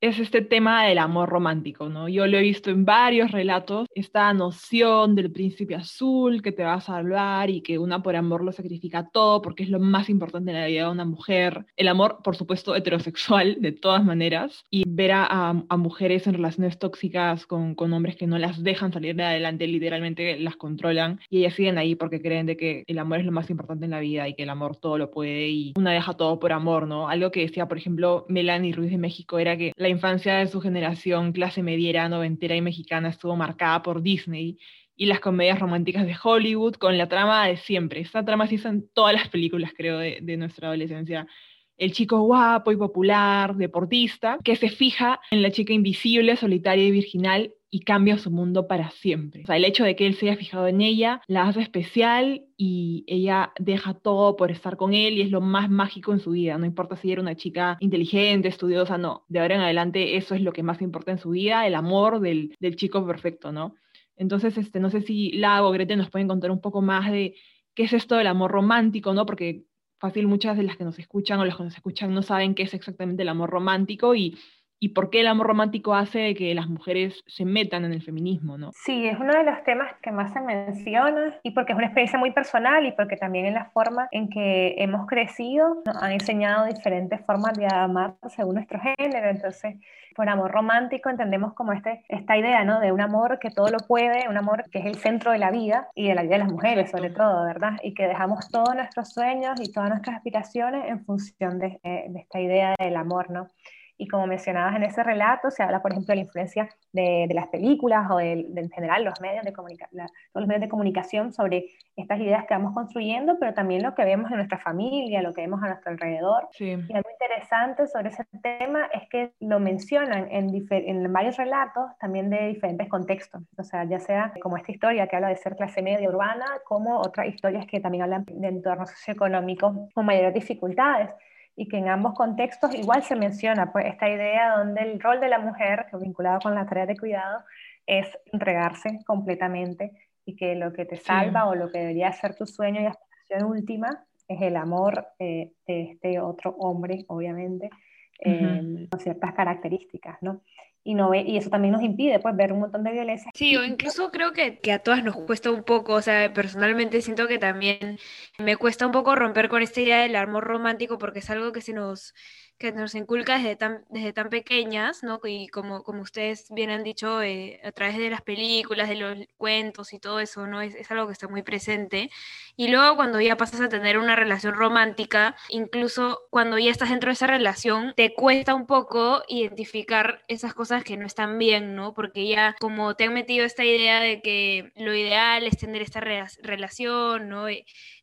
es este tema del amor romántico, ¿no? Yo lo he visto en varios relatos, esta noción del príncipe azul que te va a salvar y que una por amor lo sacrifica todo porque es lo más importante en la vida de una mujer. El amor, por supuesto, heterosexual, de todas maneras, y ver a, mujeres en relaciones tóxicas con, con, hombres que no las dejan salir de adelante, literalmente las controlan y ellas siguen ahí porque creen de que el amor es lo más importante en la vida y que el amor todo lo puede y una deja todo por amor, ¿no? Algo que decía, por ejemplo, Melanie Ruiz de México era que la la infancia de su generación clase mediera, noventera y mexicana estuvo marcada por Disney y las comedias románticas de Hollywood con la trama de siempre. Esa trama se hizo en todas las películas, creo, de, de nuestra adolescencia el chico guapo y popular, deportista, que se fija en la chica invisible, solitaria y virginal y cambia su mundo para siempre. O sea, el hecho de que él se haya fijado en ella la hace especial y ella deja todo por estar con él y es lo más mágico en su vida. No importa si era una chica inteligente, estudiosa, no. De ahora en adelante eso es lo que más importa en su vida, el amor del, del chico perfecto, ¿no? Entonces, este, no sé si Lago o Grete nos pueden contar un poco más de qué es esto del amor romántico, ¿no? Porque fácil muchas de las que nos escuchan o las que nos escuchan no saben qué es exactamente el amor romántico y, y por qué el amor romántico hace que las mujeres se metan en el feminismo, ¿no? Sí, es uno de los temas que más se menciona y porque es una experiencia muy personal y porque también en la forma en que hemos crecido nos han enseñado diferentes formas de amar según nuestro género, entonces por amor romántico entendemos como este, esta idea, ¿no? De un amor que todo lo puede, un amor que es el centro de la vida y de la vida de las mujeres sobre todo, ¿verdad? Y que dejamos todos nuestros sueños y todas nuestras aspiraciones en función de, eh, de esta idea del amor, ¿no? Y como mencionabas en ese relato, se habla, por ejemplo, de la influencia de, de las películas o de, de, en general los medios de, la, los medios de comunicación sobre estas ideas que vamos construyendo, pero también lo que vemos en nuestra familia, lo que vemos a nuestro alrededor. Sí. Y algo interesante sobre ese tema es que lo mencionan en, en varios relatos, también de diferentes contextos. O sea, ya sea como esta historia que habla de ser clase media urbana, como otras historias que también hablan de entornos socioeconómicos con mayores dificultades y que en ambos contextos igual se menciona pues, esta idea donde el rol de la mujer, vinculado con la tarea de cuidado, es entregarse completamente y que lo que te salva sí. o lo que debería ser tu sueño y aspiración última es el amor eh, de este otro hombre, obviamente, eh, uh -huh. con ciertas características, ¿no? Y, no y eso también nos impide pues ver un montón de violencia. Sí, o incluso creo que, que, a todas nos cuesta un poco, o sea, personalmente siento que también me cuesta un poco romper con esta idea del amor romántico porque es algo que se nos que nos inculca desde tan, desde tan pequeñas, ¿no? Y como, como ustedes bien han dicho, eh, a través de las películas, de los cuentos y todo eso, ¿no? Es, algo que está muy presente. Y luego cuando ya pasas a tener una relación romántica, incluso cuando ya estás dentro de esa relación, te cuesta un poco identificar esas cosas que no están bien, ¿no? Porque ya como te han metido esta idea de que lo ideal es tener esta re relación, ¿no?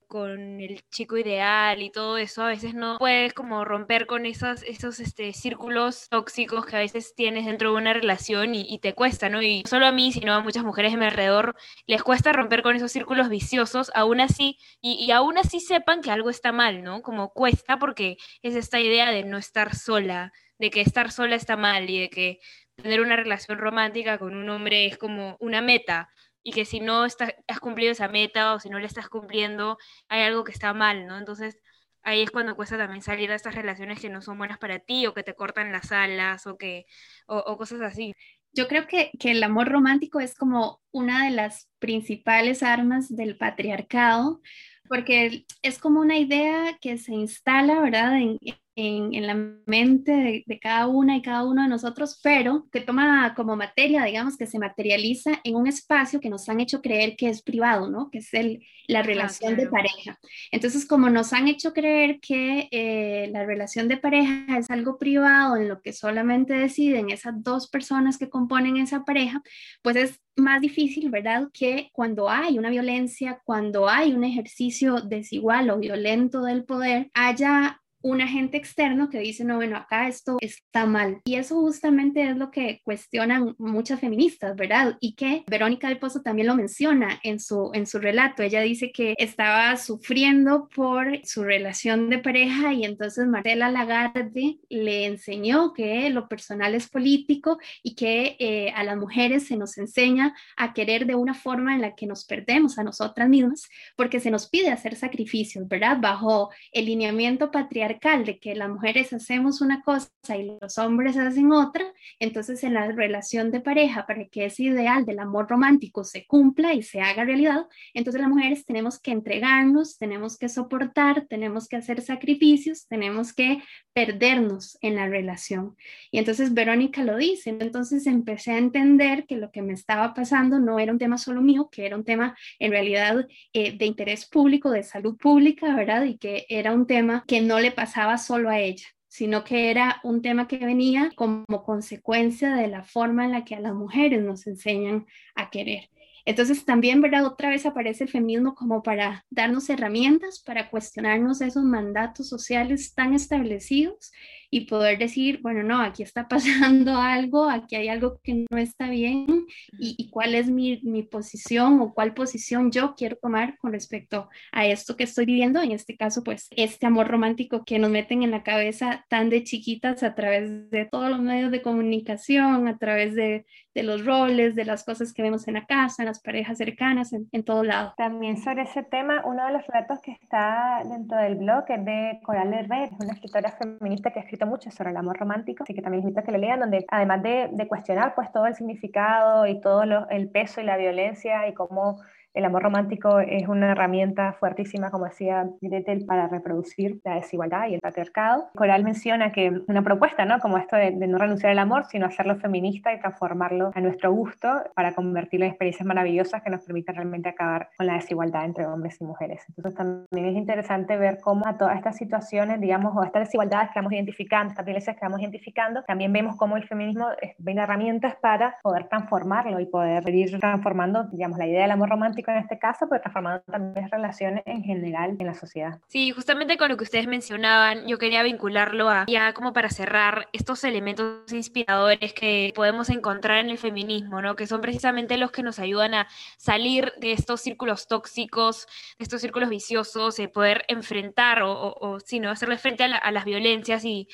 Con el chico ideal y todo eso, a veces no puedes como romper con esos, esos este, círculos tóxicos que a veces tienes dentro de una relación y, te cuesta, ¿no? Y solo a mí, sino a muchas mujeres de mi alrededor les cuesta romper con esos círculos viciosos, aún así, y, y aún así sepan que algo está mal, ¿no? Como cuesta porque es esta idea de no estar sola, de que estar sola está mal y de que tener una relación romántica con un hombre es como una meta, y que si no estás, has cumplido esa meta o si no la estás cumpliendo, hay algo que está mal, ¿no? Entonces ahí es cuando cuesta también salir de estas relaciones que no son buenas para ti o que te cortan las alas o, que, o, cosas así. Yo creo que, que, el amor romántico es como una de las principales armas del patriarcado, porque es como una idea que se instala, ¿verdad?, en, en, en la mente de, de, cada una y cada uno de nosotros, pero que toma como materia, digamos, que se materializa en un espacio que nos han hecho creer que es privado, ¿no? Que es el, la relación de pareja. Entonces, como nos han hecho creer que eh, la relación de pareja es algo privado, en lo que solamente deciden esas dos personas que componen esa pareja, pues es más difícil, ¿verdad? Que cuando hay una violencia, cuando hay un ejercicio desigual o violento del poder, haya un agente externo que dice, no, bueno, acá esto está mal. Y eso justamente es lo que cuestionan muchas feministas, ¿verdad? Y que Verónica del Pozo también lo menciona en su, en su relato. Ella dice que estaba sufriendo por su relación de pareja y entonces Marcela Lagarde le enseñó que lo personal es político y que eh, a las mujeres se nos enseña a querer de una forma en la que nos perdemos a nosotras mismas porque se nos pide hacer sacrificios, ¿verdad? Bajo el lineamiento patriarcal de que las mujeres hacemos una cosa y los hombres hacen otra, entonces en la relación de pareja, para que ese ideal del amor romántico se cumpla y se haga realidad, entonces las mujeres tenemos que entregarnos, tenemos que soportar, tenemos que hacer sacrificios, tenemos que perdernos en la relación. Y entonces Verónica lo dice, entonces empecé a entender que lo que me estaba pasando no era un tema solo mío, que era un tema en realidad eh, de interés público, de salud pública, ¿verdad? Y que era un tema que no le pasaba solo a ella sino que era un tema que venía como consecuencia de la forma en la que a las mujeres nos enseñan a querer. Entonces también, ¿verdad? Otra vez aparece el feminismo como para darnos herramientas, para cuestionarnos esos mandatos sociales tan establecidos y poder decir, bueno, no, aquí está pasando algo, aquí hay algo que no está bien y, cuál es mi, mi, posición o cuál posición yo quiero tomar con respecto a esto que estoy viviendo, en este caso, pues este amor romántico que nos meten en la cabeza tan de chiquitas a través de todos los medios de comunicación, a través de, de los roles, de las cosas que vemos en la casa, en las parejas cercanas, en, en todo lado. También sobre ese tema, uno de los relatos que está dentro del blog es de Coral Herrera, una escritora feminista que ha escrito mucho sobre el amor romántico, así que también invito a que lo lean, donde además de, de cuestionar pues todo el significado y todo lo, el peso y la violencia y cómo el amor romántico es una herramienta fuertísima, como decía Gretel, para reproducir la desigualdad y el patriarcado. Coral menciona que una propuesta, ¿no? Como esto de, no renunciar al amor, sino hacerlo feminista y transformarlo a nuestro gusto para convertirlo en experiencias maravillosas que nos permitan realmente acabar con la desigualdad entre hombres y mujeres. Entonces también es interesante ver cómo a todas estas situaciones, digamos, o estas desigualdades que vamos identificando, estas violencias que vamos identificando, también vemos cómo el feminismo ven herramientas para poder transformarlo y poder ir transformando, digamos, la idea del amor romántico en este caso, pero transformando también relaciones en general en la sociedad. Sí, justamente con lo que ustedes mencionaban, yo quería vincularlo a, ya como para cerrar, estos elementos inspiradores que podemos encontrar en el feminismo, ¿no? Que son precisamente los que nos ayudan a salir de estos círculos tóxicos, de estos círculos viciosos, de poder enfrentar o, o, o sino hacerle frente a, a las violencias y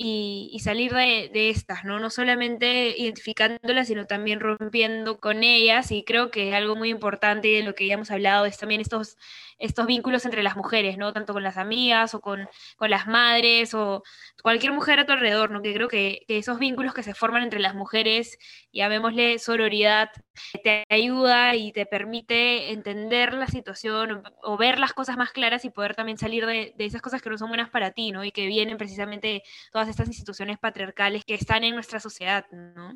y, salir de, estas, ¿no? No solamente identificándolas, sino también rompiendo con ellas. Y creo que algo muy importante de lo que ya hemos hablado es también estos, estos vínculos entre las mujeres, ¿no? Tanto con las amigas o con, con las madres o cualquier mujer a tu alrededor, ¿no? Que creo que, esos vínculos que se forman entre las mujeres, llamémosle sororidad, te ayuda y te permite entender la situación o, ver las cosas más claras y poder también salir de, de esas cosas que no son buenas para ti, ¿no? Y que vienen precisamente todas estas instituciones patriarcales que están en nuestra sociedad.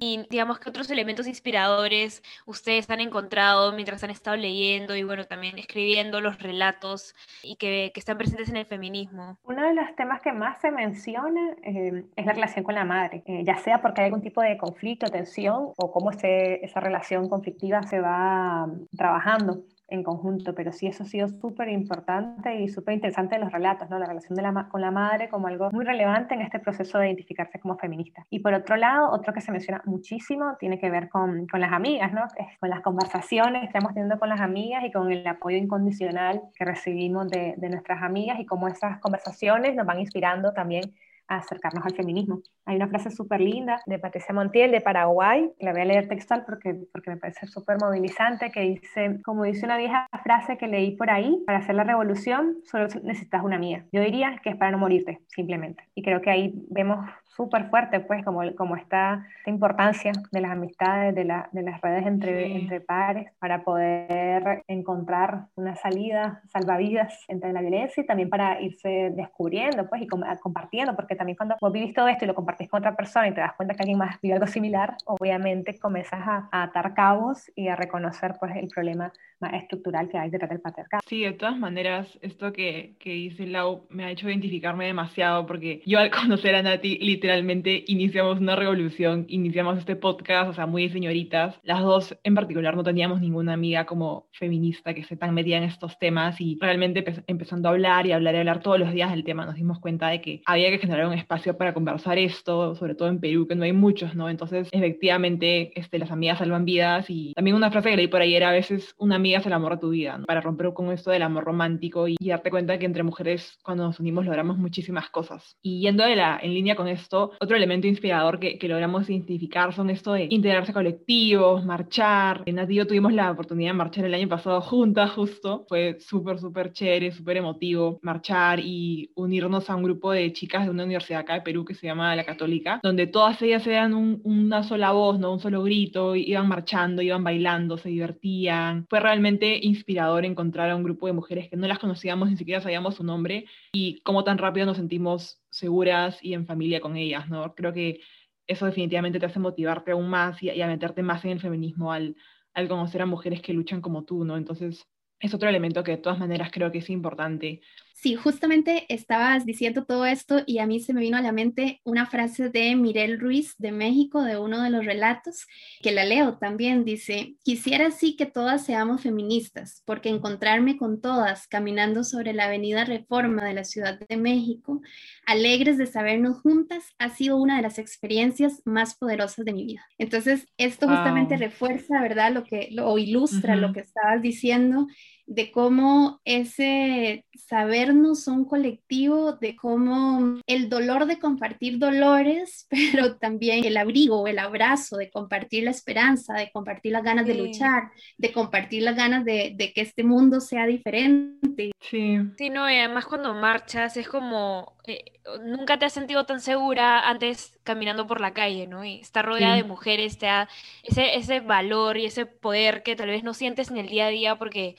Y digamos que otros elementos inspiradores ustedes han encontrado mientras han estado leyendo y bueno, también escribiendo los relatos y que, que están presentes en el feminismo. Uno de los temas que más se menciona eh, es la relación con la madre, eh, ya sea porque hay algún tipo de conflicto, tensión o cómo se, esa relación conflictiva se va trabajando en conjunto, pero sí eso ha sido súper importante y súper interesante los relatos, ¿no? La relación de la con la madre como algo muy relevante en este proceso de identificarse como feminista. Y por otro lado, otro que se menciona muchísimo tiene que ver con, con las amigas, ¿no? Con las conversaciones que estamos teniendo con las amigas y con el apoyo incondicional que recibimos de, de nuestras amigas y cómo esas conversaciones nos van inspirando también acercarnos al feminismo. Hay una frase súper linda de Patricia Montiel de Paraguay, la voy a leer textual porque, porque me parece súper movilizante, que dice, como dice una vieja frase que leí por ahí, para hacer la revolución solo necesitas una mía. Yo diría que es para no morirte, simplemente. Y creo que ahí vemos súper fuerte, pues, como, como está esta importancia de las amistades, de, la, de las redes entre, entre pares, para poder encontrar una salida salvavidas entre la violencia y también para irse descubriendo, pues, y compartiendo, porque también cuando vos vivís todo esto y lo compartís con otra persona y te das cuenta que alguien más vive algo similar, obviamente comenzás a, a atar cabos y a reconocer, pues, el problema más estructural que hay detrás del patriarcado. Sí, de todas maneras, esto que, que dice Lau me ha hecho identificarme demasiado porque yo al conocer a Nati, literalmente iniciamos una revolución, iniciamos este podcast, o sea, muy señoritas. Las dos en particular no teníamos ninguna amiga como feminista que esté tan metida en estos temas y realmente empezando a hablar y hablar y hablar todos los días del tema, nos dimos cuenta de que había que generar un espacio para conversar esto, sobre todo en Perú, que no hay muchos, ¿no? Entonces, efectivamente, este, las amigas salvan vidas y también una frase que leí por ahí era a veces una amiga es el amor de tu vida, para romper con esto del amor romántico y, darte cuenta que entre mujeres cuando nos unimos logramos muchísimas cosas. Y yendo de la, en línea con esto, otro elemento inspirador que, que logramos identificar son esto de integrarse a colectivos, marchar. En Nati y yo tuvimos la oportunidad de marchar el año pasado juntas justo, fue súper, súper chévere, súper emotivo marchar y unirnos a un grupo de chicas de una universidad acá de Perú que se llama La Católica, donde todas ellas eran una sola voz, ¿no? un solo grito, iban marchando, iban bailando, se divertían. Fue realmente inspirador encontrar a un grupo de mujeres que no las conocíamos, ni siquiera sabíamos su nombre, y cómo tan rápido nos sentimos seguras y en familia con ellas, ¿no? Creo que eso definitivamente te hace motivarte aún más y, a meterte más en el feminismo al, al conocer a mujeres que luchan como tú, ¿no? Entonces, es otro elemento que de todas maneras creo que es importante Sí, justamente estabas diciendo todo esto y a mí se me vino a la mente una frase de Mirel Ruiz de México, de uno de los relatos, que la leo también. Dice, quisiera sí que todas seamos feministas, porque encontrarme con todas caminando sobre la avenida Reforma de la Ciudad de México, alegres de sabernos juntas, ha sido una de las experiencias más poderosas de mi vida. Entonces, esto justamente refuerza, ¿verdad? Lo que, o ilustra lo que estabas diciendo de cómo ese sabernos un colectivo, de cómo el dolor de compartir dolores, pero también el abrigo, el abrazo, de compartir la esperanza, de compartir las ganas de luchar, de compartir las ganas de, que este mundo sea diferente. Sí. Sí, no, y además cuando marchas es como, eh, nunca te has sentido tan segura antes caminando por la calle, ¿no? Y estar rodeada de mujeres te da ese, ese valor y ese poder que tal vez no sientes en el día a día porque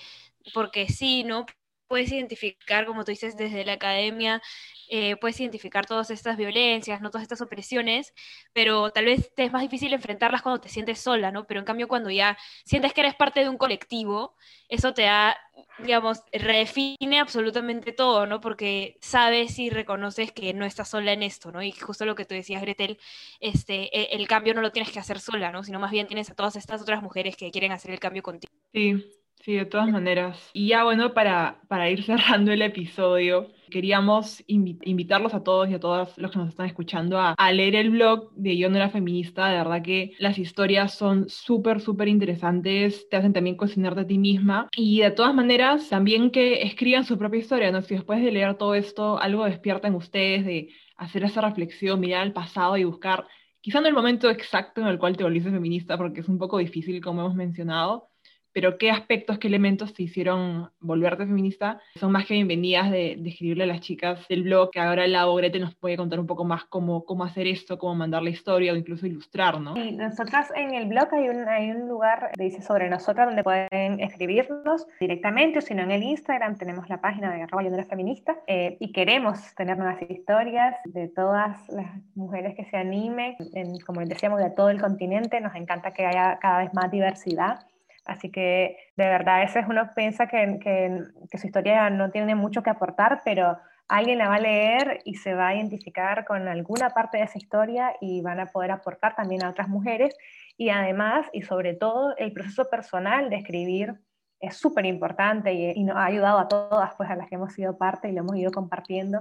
porque sí, ¿no? Puedes identificar, como tú dices, desde la academia, eh, puedes identificar todas estas violencias, ¿no? Todas estas opresiones, pero tal vez te es más difícil enfrentarlas cuando te sientes sola, ¿no? Pero en cambio cuando ya sientes que eres parte de un colectivo, eso te da, digamos, redefine absolutamente todo, ¿no? Porque sabes y reconoces que no estás sola en esto, ¿no? Y justo lo que tú decías, Gretel, este, e, el cambio no lo tienes que hacer sola, ¿no? Sino más bien tienes a todas estas otras mujeres que quieren hacer el cambio contigo. Sí, Sí, de todas maneras. Y ya bueno, para, para ir cerrando el episodio, queríamos invitarlos a todos y a todas los que nos están escuchando a, leer el blog de Yo no era feminista. De verdad que las historias son súper, súper interesantes, te hacen también cocinar de ti misma. Y de todas maneras, también que escriban su propia historia, ¿no? Si después de leer todo esto algo despierta en ustedes de hacer esa reflexión, mirar al pasado y buscar, quizá no el momento exacto en el cual te volviste feminista, porque es un poco difícil, como hemos mencionado, pero qué aspectos, qué elementos te hicieron volverte feminista, son más que bienvenidas de, escribirle a las chicas del blog, que ahora la Grete nos puede contar un poco más cómo, cómo hacer esto, cómo mandar la historia o incluso ilustrar, ¿no? Sí, nosotras en el blog hay un, hay un lugar que dice sobre nosotras donde pueden escribirnos directamente o si no en el Instagram tenemos la página de arroba yo feminista eh, y queremos tener nuevas historias de todas las mujeres que se animen, en, como decíamos, de todo el continente, nos encanta que haya cada vez más diversidad Así que de verdad, a veces uno piensa que, que, su historia no tiene mucho que aportar, pero alguien la va a leer y se va a identificar con alguna parte de esa historia y van a poder aportar también a otras mujeres. Y además, y sobre todo, el proceso personal de escribir es súper importante y, y, nos ha ayudado a todas, pues a las que hemos sido parte y lo hemos ido compartiendo.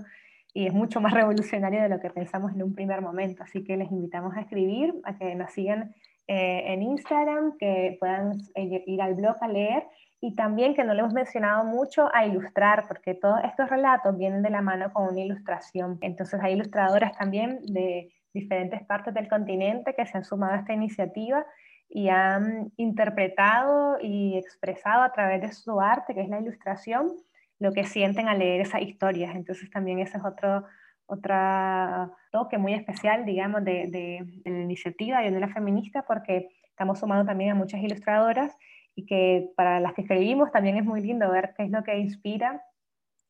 Y es mucho más revolucionario de lo que pensamos en un primer momento. Así que les invitamos a escribir, a que nos sigan eh, en Instagram, que puedan eh, ir al blog a leer y también que no le hemos mencionado mucho a ilustrar, porque todos estos relatos vienen de la mano con una ilustración. Entonces hay ilustradoras también de diferentes partes del continente que se han sumado a esta iniciativa y han interpretado y expresado a través de su arte, que es la ilustración, lo que sienten al leer esas historias. Entonces también ese es otro, otro toque muy especial, digamos, de, de, la iniciativa de la Feminista, porque estamos sumando también a muchas ilustradoras y que para las que escribimos también es muy lindo ver qué es lo que inspira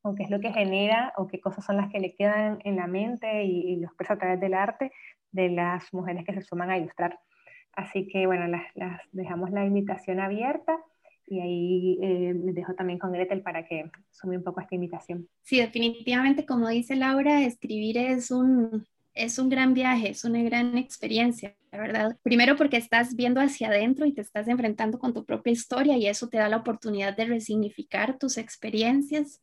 o qué es lo que genera o qué cosas son las que le quedan en la mente y, lo expresa a través del arte de las mujeres que se suman a ilustrar. Así que bueno, las dejamos la invitación abierta y ahí eh, les dejo también con Gretel para que sume un poco esta invitación. Sí, definitivamente, como dice Laura, escribir es un, es un gran viaje, es una gran experiencia, la verdad. Primero porque estás viendo hacia adentro y te estás enfrentando con tu propia historia y eso te da la oportunidad de resignificar tus experiencias.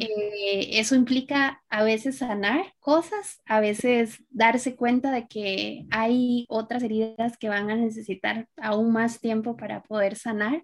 Eh, eso implica a veces sanar cosas, a veces darse cuenta de que hay otras heridas que van a necesitar aún más tiempo para poder sanar.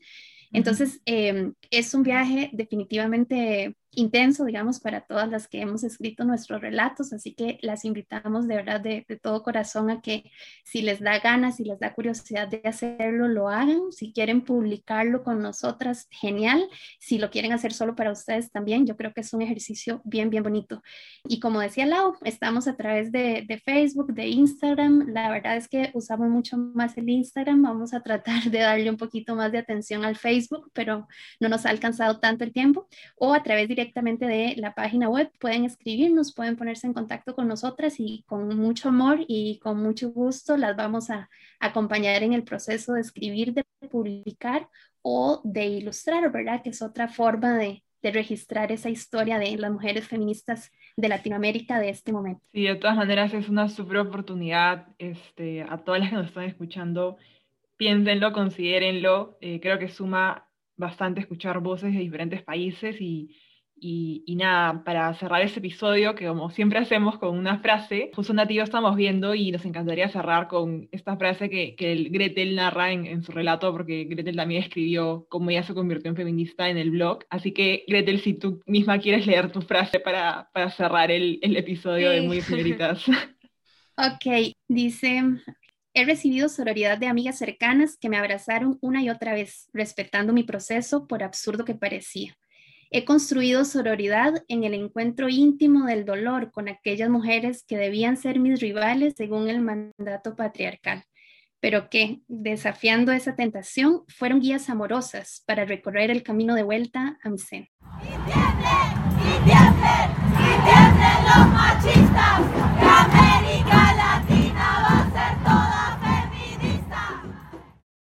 Entonces, em, es un viaje definitivamente intenso, digamos, para todas las que hemos escrito nuestros relatos, así que las invitamos de verdad de, todo corazón a que si les da ganas, si les da curiosidad de hacerlo, lo hagan, si quieren publicarlo con nosotras, genial, si lo quieren hacer solo para ustedes también, yo creo que es un ejercicio bien, bien bonito. Y como decía Lau, estamos a través de, de Facebook, de Instagram, la verdad es que usamos mucho más el Instagram, vamos a tratar de darle un poquito más de atención al Facebook, pero no nos ha alcanzado tanto el tiempo, o a través de directamente de la página web, pueden escribirnos, pueden ponerse en contacto con nosotras y con mucho amor y con mucho gusto las vamos a acompañar en el proceso de escribir, de publicar o de ilustrar, ¿verdad? Que es otra forma de, de registrar esa historia de las mujeres feministas de Latinoamérica de este momento. Sí, de todas maneras es una super oportunidad este, a todas las que nos están escuchando. Piénsenlo, considérenlo. Eh, creo que suma bastante escuchar voces de diferentes países y, y, nada, para cerrar este episodio, que como siempre hacemos con una frase, justo Nativo estamos viendo y nos encantaría cerrar con esta frase que, que el Gretel narra en, en, su relato, porque Gretel también escribió cómo ella se convirtió en feminista en el blog. Así que, Gretel, si tú misma quieres leer tu frase para, para cerrar el, el episodio de Muy Señoritas. ok, dice, He recibido sororidad de amigas cercanas que me abrazaron una y otra vez, respetando mi proceso por absurdo que parecía. He construido sororidad en el encuentro íntimo del dolor con aquellas mujeres que debían ser mis rivales según el mandato patriarcal, pero que, desafiando esa tentación, fueron guías amorosas para recorrer el camino de vuelta a mi seno. ¡Y tiemblen, y tiemblen, y tiemblen los machistas de América Latina!